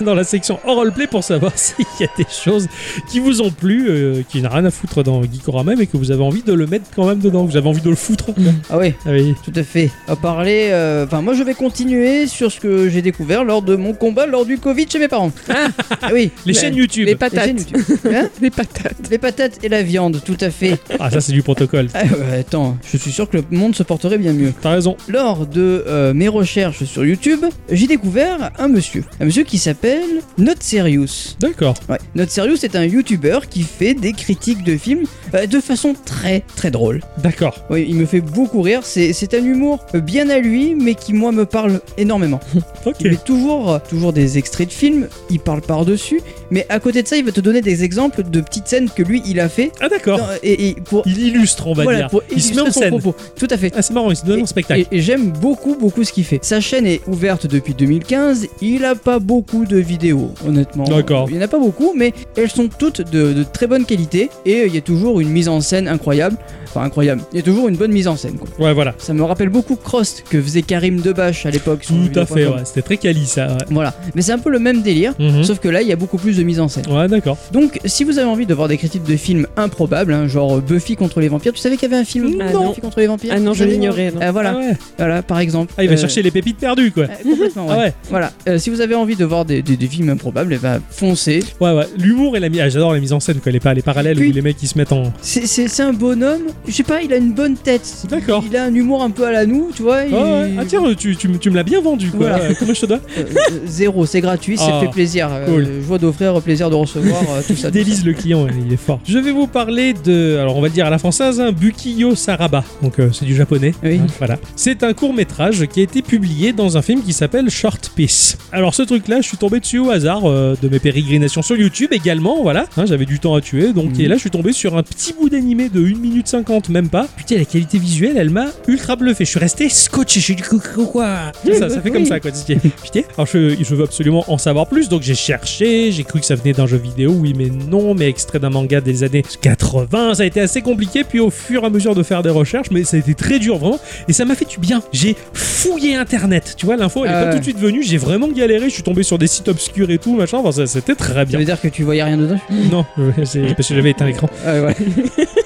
dans la section hors roleplay pour savoir s'il y a des choses qui vous ont plu, euh, qui n'a rien à foutre dans Geekorama, mais que vous avez envie de le mettre quand même dedans, vous avez envie de le foutre. Ah oui, Ah oui. tout à fait. On va parler. Euh, Enfin, moi, je vais continuer sur ce que j'ai découvert lors de mon combat lors du Covid chez mes parents. Ah, oui. Les chaînes YouTube. Les patates. YouTube. Hein Les patates. Les patates et la viande, tout à fait. Ah, ça, c'est du protocole. Ah attends, je suis sûr que le monde se porterait bien mieux. T'as raison. Lors de euh, mes recherches sur YouTube, j'ai découvert un monsieur. Un monsieur qui s'appelle Not Serious. D'accord. Ouais. Not Serious est un YouTuber qui fait des critiques de films euh, de façon très très drôle. D'accord. Oui, il me fait beaucoup rire. C'est un humour bien à lui, mais qui moi me parle énormément. Ok. Il met toujours, euh, toujours des extraits de films, il parle par-dessus, mais à côté de ça, il va te donner des exemples de petites scènes que lui il a fait. Ah, d'accord. Et, et pour, Il illustre, on va voilà, dire. pour Il se met en son scène. propos. Tout à fait. Ah, c'est marrant, il se donne Et- en spectacle. Et, et j'aime beaucoup, beaucoup ce qu'il fait. Sa chaîne est ouverte depuis 2015. Il a pas beaucoup de vidéos, honnêtement. D'accord. Il n'y en a pas beaucoup, mais elles sont toutes de, de très bonne qualité. Et il y a toujours une mise en scène incroyable. Enfin, incroyable. Il y a toujours une bonne mise en scène, quoi. Ouais, voilà. Ça me rappelle beaucoup Crost que faisait Karim Debache à l'époque. Tout à fait, ouais. C'était très quali, ça. ouais. Voilà. Mais c'est un peu le même délire. Mhm. Sauf que là, il y a beaucoup plus de mise en scène. Ouais, d'accord. Donc, si vous avez envie de voir des critiques de films improbables, hein, genre Buffy contre les vampires, tu savais qu'il y avait un film Ah Buffy non. contre les vampires Ah non, je l'ignorais. Euh, voilà, Ah, ouais. voilà, par exemple. Ah, il va Euh, chercher les pépites perdues, quoi. euh, complètement, ouais. Ah ouais, Voilà. Euh, si vous avez envie de voir des, des- des films improbables, eh ben, foncez. ouais, ouais. L'humour et la mise. Ah, j'adore la mise en scène, quoi. Les, pa- les parallèles Puis- où les mecs ils se mettent en. C'est un bonhomme. Je sais pas, il a une bonne tête. D'accord. Il a un humour un peu à la nous, tu vois. il- Ah, tiens, tu, tu, me- tu me l'as bien vendu, quoi. Voilà. Euh, Combien je te dois Euh, euh, zéro, c'est gratuit, ça Ah, fait plaisir. Euh, cool. joie d'offrir, plaisir de recevoir, euh, tout ça. Délise le client, il est fort. Je vais vous parler de, alors on va le dire à la française, un Bukiyo Saraba. Donc euh, c'est du japonais. Oui. Hein, voilà. C'est un court métrage qui a été publié dans un film qui s'appelle Short Piece. Alors ce truc-là, je suis tombé dessus au hasard euh, de mes pérégrinations sur YouTube également. Voilà. Hein, J'avais du temps à tuer, donc Mhm. et là je suis tombé sur un petit bout d'animé de 1 minute 50, même pas. Putain, la qualité visuelle, elle m'a ultra bluffé. Je suis resté scotché. Je suis du coup quoi ça, ça fait comme ça quoi. Putain. Alors je, je veux absolument en savoir plus, donc j'ai cherché. J'ai cru que ça venait d'un jeu vidéo, oui mais non, mais extrait d'un manga des années 80. Ça a été assez compliqué. Puis au fur et à mesure de faire des recherches, mais ça a été très dur vraiment. Et ça m'a fait du bien. J'ai fouillé internet. Tu vois, l'info elle est Ah pas tout de suite venue. J'ai vraiment galéré. Je suis tombé sur des sites obscurs et tout machin. Enfin, ça- c'était très Ça bien. veut dire que tu voyais rien dedans? Non, parce que j'avais éteint l'écran. Ah, ouais.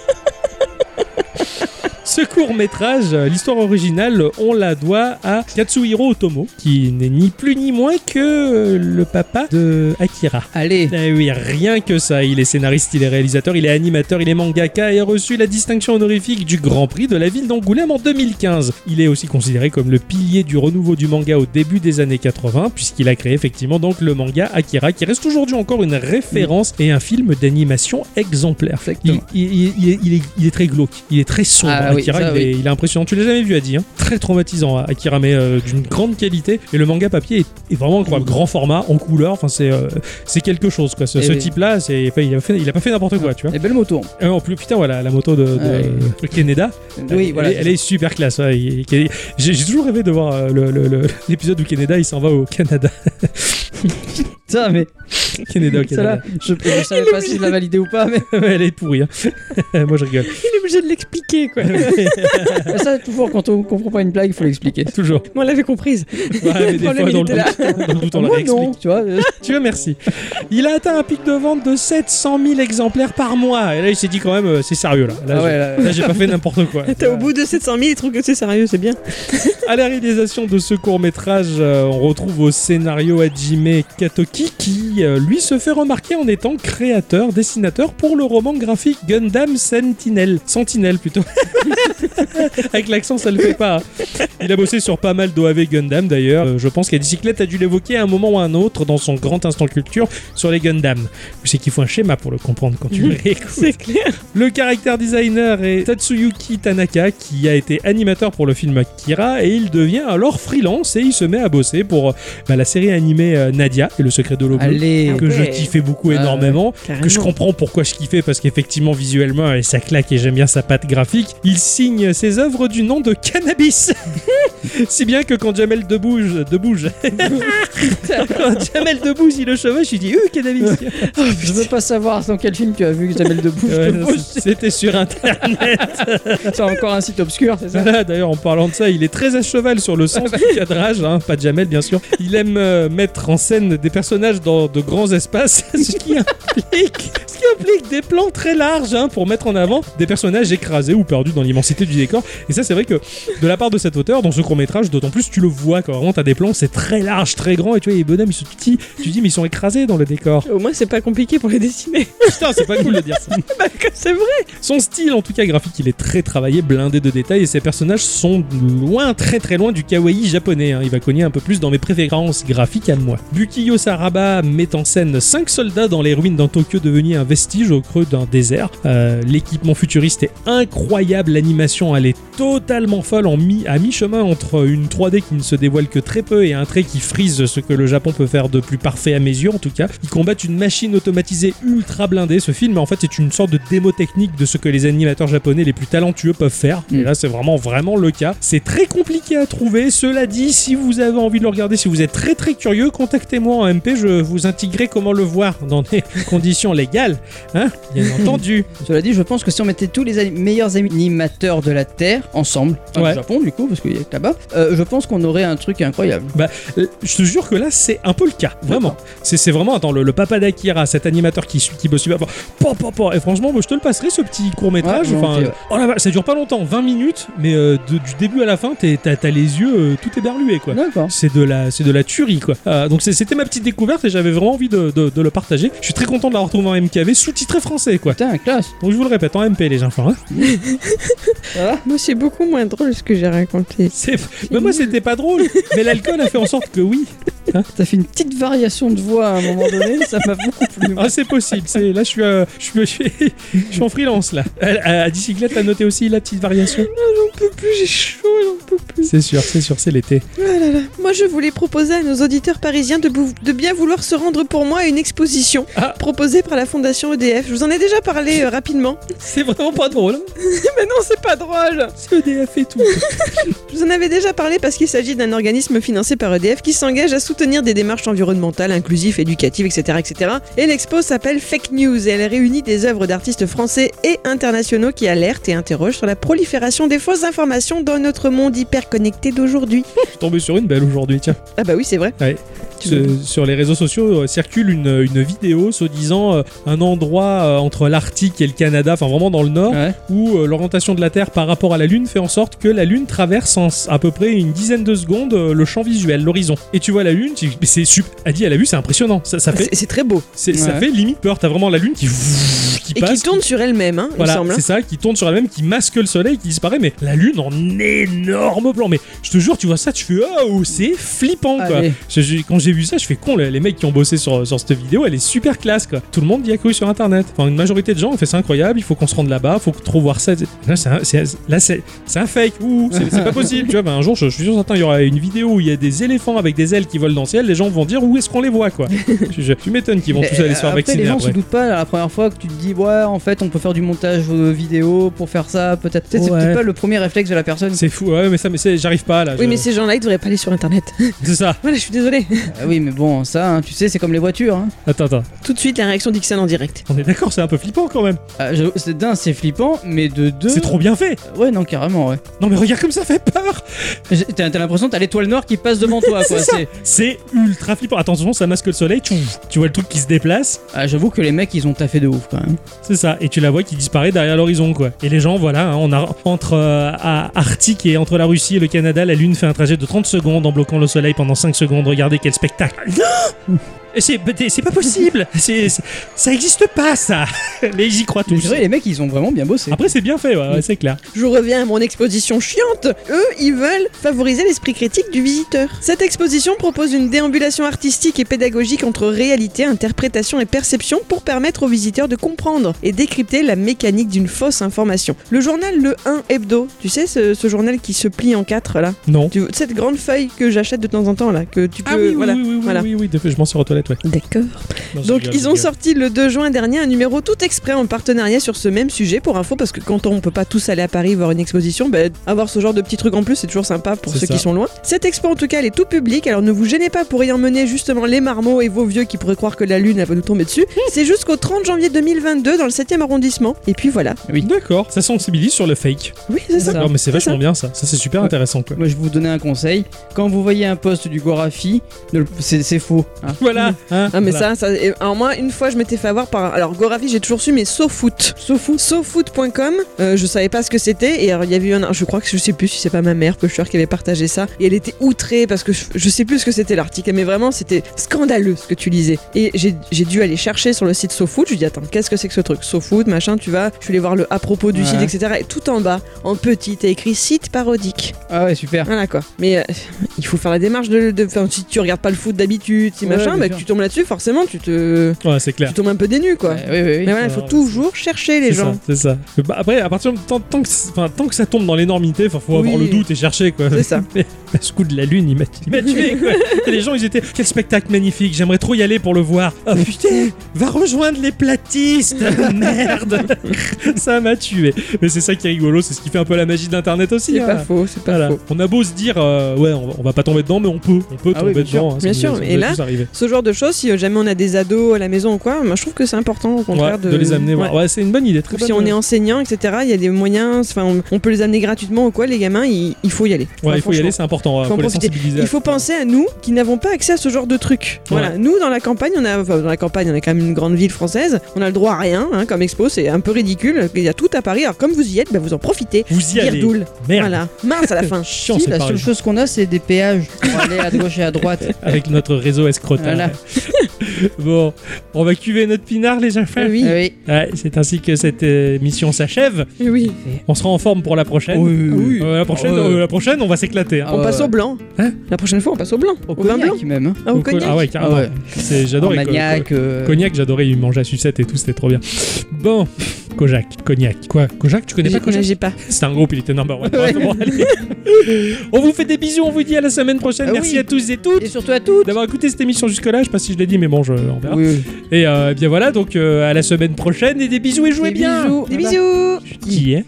Ce court métrage, l'histoire originale, on la doit à Katsuhiro Otomo, qui n'est ni plus ni moins que le papa de Akira. Allez. Eh oui, rien que ça. Il est scénariste, il est réalisateur, il est animateur, il est mangaka et a reçu la distinction honorifique du Grand Prix de la ville d'Angoulême en 2015. Il est aussi considéré comme le pilier du renouveau du manga au début des années 80, puisqu'il a créé effectivement donc le manga Akira, qui reste aujourd'hui encore une référence et un film d'animation exemplaire. Il, est, il est- il est très glauque, il est très sombre Ah oui. Akira, ça, il, oui. est, il est impressionnant. Tu l'as jamais vu, Adi. Hein Très traumatisant, hein, Akira, mais euh, d'une grande qualité. Et le manga papier est, est vraiment incroyable. Grand format, en couleur. Enfin, c'est euh, c'est quelque chose, quoi. Ce, oui. type-là, c'est- il, a fait, il a pas fait n'importe quoi, tu vois. Et belle moto. Euh, en plus, putain, voilà, la moto de, de, de Keneda. Oui, elle, voilà. Elle, elle est super classe. ouais. J'ai toujours rêvé de voir euh, le- le- le- l'épisode où Keneda il s'en va au Canada. Ça, mais Keneda au ça là, Canada. je, je savais pas si je la validais ou pas, mais, elle est pourrie. hein. Moi je rigole. Il est obligé de l'expliquer, quoi. mais ça, toujours, quand on comprend pas une blague, il faut l'expliquer. Toujours. Moi, on l'avait comprise. Ouais, mais des problème, fois, il dans le, était là. doute, dans le doute, on la Moi, réexplique. non, tu vois. euh, Tu vois, merci. Il a atteint un pic de vente de 700 000 exemplaires par mois. Et là, il s'est dit quand même, euh, c'est sérieux là. Là, Ah ouais, j'ai- là, là, j'ai pas fait n'importe quoi. T'es au bout de 700 000, il trouve que c'est sérieux, c'est bien. À la réalisation de ce court métrage, on retrouve au scénario Hajime Katoki qui, euh, lui, se fait remarquer en étant créateur, dessinateur pour le roman graphique Gundam Sentinel. Sentinel plutôt. Avec l'accent, ça le fait pas. hein. Il a bossé sur pas mal d'OAV Gundam d'ailleurs. Euh, je pense qu'Adicyclette a dû l'évoquer à un moment ou à un autre dans son grand instant culture sur les Gundam. Sais qu'il faut un schéma pour le comprendre quand tu le réécoutes. C'est clair. Le caractère designer est Tatsuyuki Tanaka qui a été animateur pour le film Akira et il devient alors freelance et il se met à bosser pour euh, bah, la série animée Nadia et le secret de bleue Allez. que je kiffais beaucoup Ah, énormément Carrément. que je comprends pourquoi je kiffais parce qu'effectivement visuellement et ça claque et j'aime bien sa patte graphique il signe ses œuvres du nom de Cannabis. Si bien que quand Jamel Debouge Debouge quand Jamel Debouge il le cheveu je dis euh Cannabis. Je veux pas savoir dans quel film tu as vu. Ouais, non, c'était sur internet. C'est encore un site obscur, c'est ça Voilà, d'ailleurs, en parlant de ça, il est très à cheval sur le sens du cadrage, hein, pas de Jamel bien sûr. Il aime euh, mettre en scène des personnages dans de grands espaces, ce qui implique, qui implique des plans très larges hein, pour mettre en avant des personnages écrasés ou perdus dans l'immensité du décor. Et ça, c'est vrai que de la part de cet auteur, dans ce court métrage, d'autant plus tu le vois quand vraiment t'as des plans, c'est très large, très grand, et tu vois, les bonhommes ils sont petits, tu dis, mais ils sont écrasés dans le décor. Au moins, c'est pas compliqué pour les dessiner. Putain, c'est pas cool de dire ça. Bah, que c'est vrai. Son style, en tout cas graphique, il est très travaillé, blindé de détails, et ses personnages sont loin, très très loin du kawaii japonais. hein. Il va cogner un peu plus dans mes préférences graphiques à moi. Bukiyo Saraba met en scène 5 soldats dans les ruines d'un Tokyo devenu un vestige au creux d'un désert. Euh, L'équipement futuriste est incroyable, l'animation elle est totalement folle en mi à mi-chemin entre une 3D qui ne se dévoile que très peu et un trait qui frise ce que le Japon peut faire de plus parfait à mes yeux en tout cas. Ils combattent une machine automatisée ultra blindée. Ce film en fait est une sorte de démo technique de ce que les animateurs japonais les plus talentueux peuvent faire. Et Mm. là c'est vraiment vraiment le cas. C'est très compliqué à trouver. Cela dit, si vous avez envie de le regarder, si vous êtes très très curieux, contactez-moi en MP. Je vous indiquerai comment le voir dans des conditions légales, hein, bien entendu. Cela dit, je pense que si on mettait tous les meilleurs animateurs de la Terre ensemble, enfin, Ouais. du Japon du coup, parce qu'il y a que là-bas, euh, je pense qu'on aurait un truc incroyable. Euh, Je te jure que là, c'est un peu le cas. Vraiment. C'est vraiment, attends, le, le papa d'Akira, cet animateur qui, qui bosse super fort. Et franchement, moi, je te le passerai, ce petit court-métrage. Ouais, enfin, oh ça dure pas longtemps, 20 minutes, mais euh, de- du début à la fin, t'as les yeux euh, tout éberlués, quoi. D'accord. C'est de la, c'est de la tuerie quoi. Donc c'était ma petite découverte et j'avais vraiment envie de, de- de le partager. Je suis très content de la retrouver en MKV sous-titré français quoi. Putain, classe. Donc je vous le répète en MP les enfants. Hein. Va Moi, c'est beaucoup moins drôle ce que j'ai raconté. C'est, mais moi c'était pas drôle. Mais l'alcool a fait en sorte que oui. T'as fait une petite variation de voix à un moment donné, ça m'a beaucoup plu. Ah c'est possible. C'est là je suis, euh, je suis, je suis, je suis en freelance là. À, à bicyclette, t'as noté aussi la petite variation. J'en peux plus, j'ai chaud, j'en peux plus. C'est sûr, c'est sûr, c'est l'été. Ah là là. Moi, je voulais proposer à nos auditeurs parisiens de, bou- de bien vouloir se rendre pour moi à une exposition Ah. proposée par la Fondation EDF. Je vous en ai déjà parlé euh, rapidement. C'est vraiment pas drôle. Mais non, c'est pas drôle. C'est EDF et tout. Je vous en avais déjà parlé parce qu'il s'agit d'un organisme financé par EDF qui s'engage à soutenir des démarches environnementales, inclusives, éducatives, etc. etc. Et l'expo s'appelle Fake News et elle réunit des œuvres d'artistes français et internationaux qui alertent et interrogent sur la prolifération des fausses informations dans notre monde hyper connecté d'aujourd'hui. Je suis tombé sur une belle aujourd'hui, tiens. Ah bah oui, c'est vrai. Ouais. Sur les réseaux sociaux euh, circule une, une vidéo se disant euh, un endroit euh, entre l'Arctique et le Canada, enfin vraiment dans le nord, Ouais. où euh, l'orientation de la Terre par rapport à la Lune fait en sorte que la Lune traverse en à peu près une dizaine de secondes euh, le champ visuel, l'horizon. Et tu vois la Lune, c'est super. Adi à la vue, c'est impressionnant. Ça, ça fait, C'est très beau. c'est- ça Ouais. fait limite peur. T'as vraiment la Lune qui, qui Et passe. qui tourne sur elle-même, hein, il Voilà, semble. hein. c'est ça, qui tourne sur elle-même, qui masque le soleil, qui disparaît, mais la lune en énorme plan. Mais je te jure, tu vois ça, tu fais oh, c'est flippant quoi. Allez. Je- je- quand j'ai vu ça, je fais con. Les les mecs qui ont bossé sur, sur cette vidéo, elle est super classe quoi. Tout le monde y a cru sur internet. Enfin, une majorité de gens ont fait c'est incroyable, il faut qu'on se rende là-bas, faut trop voir ça. Là, c'est un, c'est- là, c'est- c'est un fake. Ouh, c'est c'est pas possible. tu vois, ben, un jour, je, je suis sûr certain, il y aura une vidéo où il y a des éléphants avec des ailes qui volent dans le ciel. Les gens vont dire où est-ce qu'on les voit quoi? je, je- tu m'étonnes qu'ils vont tous aller se faire Après, vacciner les gens après. se doutent pas la première fois que tu te dis ouais en fait on peut faire du montage euh, vidéo pour faire ça peut-être c'est peut-être pas le premier réflexe de la personne C'est fou, ouais, mais ça, mais c'est- j'arrive pas là. Oui, je- mais ces gens-là, ils devraient pas aller sur internet. c'est ça. voilà, je suis désolée. Ah oui mais bon ça hein, tu sais c'est comme les voitures hein. Attends, attends. Tout de suite, la réaction d'Ixon en direct. On est d'accord, c'est un peu flippant quand même. Ah, je- c'est d'un c'est flippant mais de deux C'est trop bien fait. ouais non carrément ouais Non, mais regarde comme ça fait peur. J'ai- t'as t'as l'impression que t'as l'étoile noire qui passe devant toi quoi C'est ça. c'est C'est ultra flippant. Attention, ça masque le soleil. Tu, tu vois le truc qui se déplace. ah, j'avoue que les mecs ils ont taffé de ouf quand même C'est ça. Et tu la vois qui disparaît derrière l'horizon, quoi. Et les gens, voilà, hein, on a entre euh, à Arctique et entre la Russie et le Canada, la Lune fait un trajet de 30 secondes en bloquant le soleil pendant 5 secondes. Regardez quel spectacle. C'est c'est pas possible. C'est c'est- ça existe pas, ça. Mais ils y croient Mais tous. vrai les mecs ils ont vraiment bien bossé Après, c'est bien fait, ouais, ouais, c'est clair. Je reviens à mon exposition chiante. Eux, ils veulent favoriser l'esprit critique du visiteur. Cette exposition propose une déambulation artistique et pédagogique entre réalité, interprétation et perception pour permettre aux visiteurs de comprendre et décrypter la mécanique d'une fausse information. Le journal Le 1 Hebdo, tu sais, ce, ce journal qui se plie en quatre là? Non. Tu- cette grande feuille que j'achète de temps en temps là, que tu peux. Ah oui, oui, voilà. oui, oui, oui, voilà. oui, oui, de fait, je m'en sors aux toilettes, ouais. D'accord. Non, Donc ils ont sorti le 2 juin dernier un numéro tout exprès en partenariat sur ce même sujet pour info parce que quand on peut pas tous aller à Paris voir une exposition, bah, avoir ce genre de petits trucs en plus c'est toujours sympa pour ceux ça. qui sont loin. Cette expo en tout cas elle est tout public alors ne vous gênez pas pour y emmener justement les marmots et vos vieux qui pourraient croire que la lune elle va nous tomber dessus. c'est jusqu'au 30 janvier 2022 dans le 7e arrondissement et puis voilà. D'accord, ça sensibilise sur le fake. Oui c'est ça. D'accord, mais c'est vachement ça. bien ça. Ça, c'est super Ouais. intéressant, quoi. moi je vais vous donner un conseil quand vous voyez un post du Gorafi c'est faux hein. Voilà. Hein, Ah mais voilà. ça, ça et- alors moi une fois je m'étais fait avoir par alors Gorafi j'ai toujours su mais SoFoot SoFoot SoFoot.com euh, je savais pas ce que c'était et alors il y avait eu un je crois que je sais plus si c'est pas ma mère Pusher qui avait partagé ça et elle était outrée parce que je, je sais plus ce que c'était l'article mais vraiment c'était scandaleux ce que tu lisais et j'ai dû aller chercher sur le site SoFoot je lui dis attends qu'est-ce que c'est que ce truc? SoFoot machin tu vas je suis allé voir le à propos du Ouais. site etc et tout en bas en petit t'as écrit site parodique ah ouais super voilà quoi mais euh, il faut faire la démarche de, de enfin, si tu regardes pas le foot d'habitude si Ouais, machin bah. Tu tombes là-dessus forcément tu te Ouais, c'est clair. tu tombes un peu dénu quoi. Ouais, oui oui, oui. Mais voilà, il faut toujours chercher les gens. c'est ça. Bah, après, à partir de tant, tant que, tant que ça tombe dans l'énormité, enfin, faut Oui. avoir le doute et chercher quoi. C'est ça. Mais ce coup de la lune, il m'a il m'a tué quoi. Et les gens, ils étaient quel spectacle magnifique. J'aimerais trop y aller pour le voir. Oh putain, va rejoindre les platistes. Merde, ça m'a tué. Mais c'est ça qui est rigolo, c'est ce qui fait un peu la magie d'internet aussi. C'est hein. pas faux, c'est pas Voilà. faux. On a beau se dire, euh, ouais, on va, on va pas tomber dedans, mais on peut. On peut Ah tomber oui, bien sûr. dedans. hein, ça Bien nous- sûr, et là. Ce genre de choses, si jamais on a des ados à la maison ou quoi, moi je trouve que c'est important au contraire Ouais, de, les amener. Ouais. Ouais, c'est une bonne idée. Très Ou si bonne- on est enseignant, etc., il y a des moyens, enfin on, on peut les amener gratuitement ou quoi, les gamins, il, il faut y aller. Ouais, Enfin, il faut y aller, c'est important. Faut faut les. Il faut penser à nous qui n'avons pas accès à ce genre de trucs. Voilà, nous dans la campagne, on a enfin, dans la campagne, on est quand même une grande ville française, on a le droit à rien, hein, comme expo, c'est un peu ridicule. Il y a tout à Paris, alors comme vous y êtes, bah, vous en profitez. Vous y allez. Merde. Voilà, mince à la fin. Chiant, Si, la pareil. seule chose qu'on a c'est des péages pour aller à gauche et à droite avec notre réseau escrotal. Voilà. bon, on va cuver notre pinard, les enfants. Oui, oui Ouais, c'est ainsi que cette euh, mission s'achève. oui. On sera en forme pour la prochaine. Oui, oui, oui. Euh, la prochaine, Ah euh, la prochaine, on va s'éclater. hein. On passe au blanc. Hein la prochaine fois, on passe au blanc. au Au vin blanc. cognac même hein. Ah, au Au co- cognac. Ah ouais, carrément. Ah ouais. J'adorais. co- maniaque co- euh, Cognac, j'adorais, il mangeait à sucette et tout, c'était trop bien. Bon, Kojak, cognac. Quoi Kojak, tu connais pas Kojak J'ai pas. C'est un groupe, il était number one. Ouais. Bon, allez. on vous fait des bisous, on vous dit à la semaine prochaine. Ah Merci oui. à tous et toutes et surtout à toutes d'avoir écouté cette émission jusque-là. Je sais pas si je l'ai dit, mais bon, je, on verra. oui, oui. Et euh, bien voilà, donc euh, à la semaine prochaine et des bisous et jouez Des bien. bisous. Des Voilà. bisous Qui est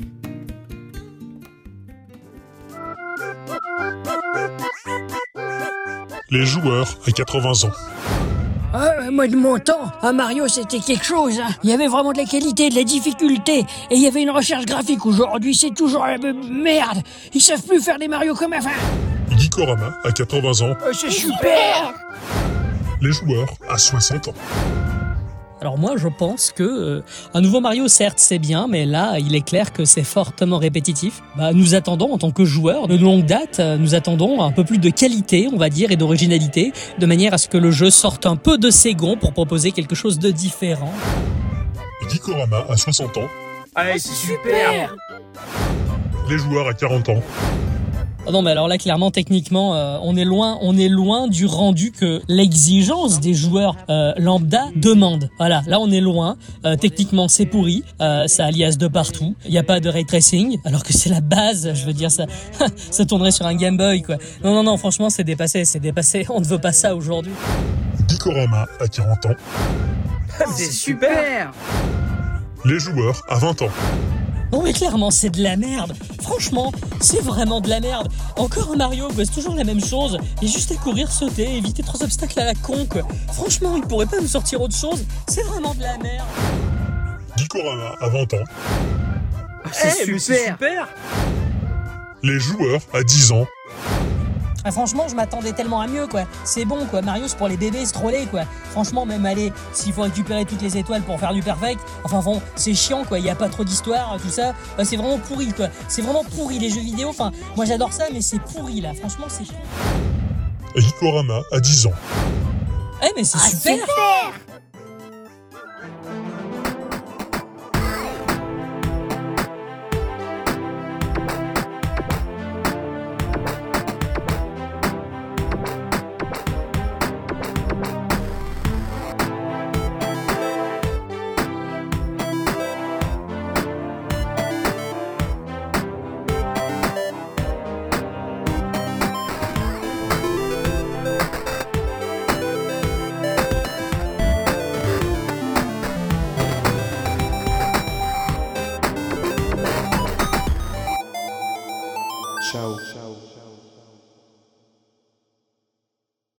Les joueurs à 80 ans. Ah, moi de mon temps, un Mario c'était quelque chose. hein. Il y avait vraiment de la qualité, de la difficulté, et il y avait une recherche graphique. Aujourd'hui c'est toujours la même merde. Ils savent plus faire des Mario comme avant. Gikorama à 80 ans. Euh, c'est super. Les joueurs à 60 ans. Alors moi, je pense que euh, un nouveau Mario, certes, c'est bien, mais là, il est clair que c'est fortement répétitif. Bah, nous attendons, en tant que joueurs de longue date, euh, nous attendons un peu plus de qualité, on va dire, et d'originalité, de manière à ce que le jeu sorte un peu de ses gonds pour proposer quelque chose de différent. Gikorama à 60 ans. Allez, c'est super Les joueurs à 40 ans. Oh non, mais alors là, clairement, techniquement, euh, on est loin, on est loin du rendu que l'exigence des joueurs euh, lambda demande. Voilà, là, on est loin. Euh, techniquement, c'est pourri. Euh, ça alias de partout. Il n'y a pas de ray tracing, alors que c'est la base. Je veux dire, ça, ça tournerait sur un Game Boy, quoi. Non, non, non. Franchement, c'est dépassé, c'est dépassé. On ne veut pas ça aujourd'hui. Geekorama à 40 ans. C'est super Les joueurs à 20 ans. Non mais clairement c'est de la merde. Franchement, c'est vraiment de la merde. Encore un Mario, c'est toujours la même chose. A juste à courir, sauter, éviter trois obstacles à la con quoi. Franchement, il pourrait pas nous sortir autre chose. C'est vraiment de la merde. Geekorama à 20 ans. C'est super Les joueurs à 10 ans. Ah, franchement, je m'attendais tellement à mieux quoi. C'est bon quoi. Mario c'est pour les bébés, se troller quoi. Franchement, même aller, s'il faut récupérer toutes les étoiles pour faire du perfect, enfin bon, c'est chiant quoi. Il y a pas trop d'histoire, tout ça. Bah, c'est vraiment pourri quoi. C'est vraiment pourri les jeux vidéo. Enfin, moi j'adore ça, mais c'est pourri là. Franchement, c'est. Geekorama à 10 ans. Eh mais c'est super. Ciao.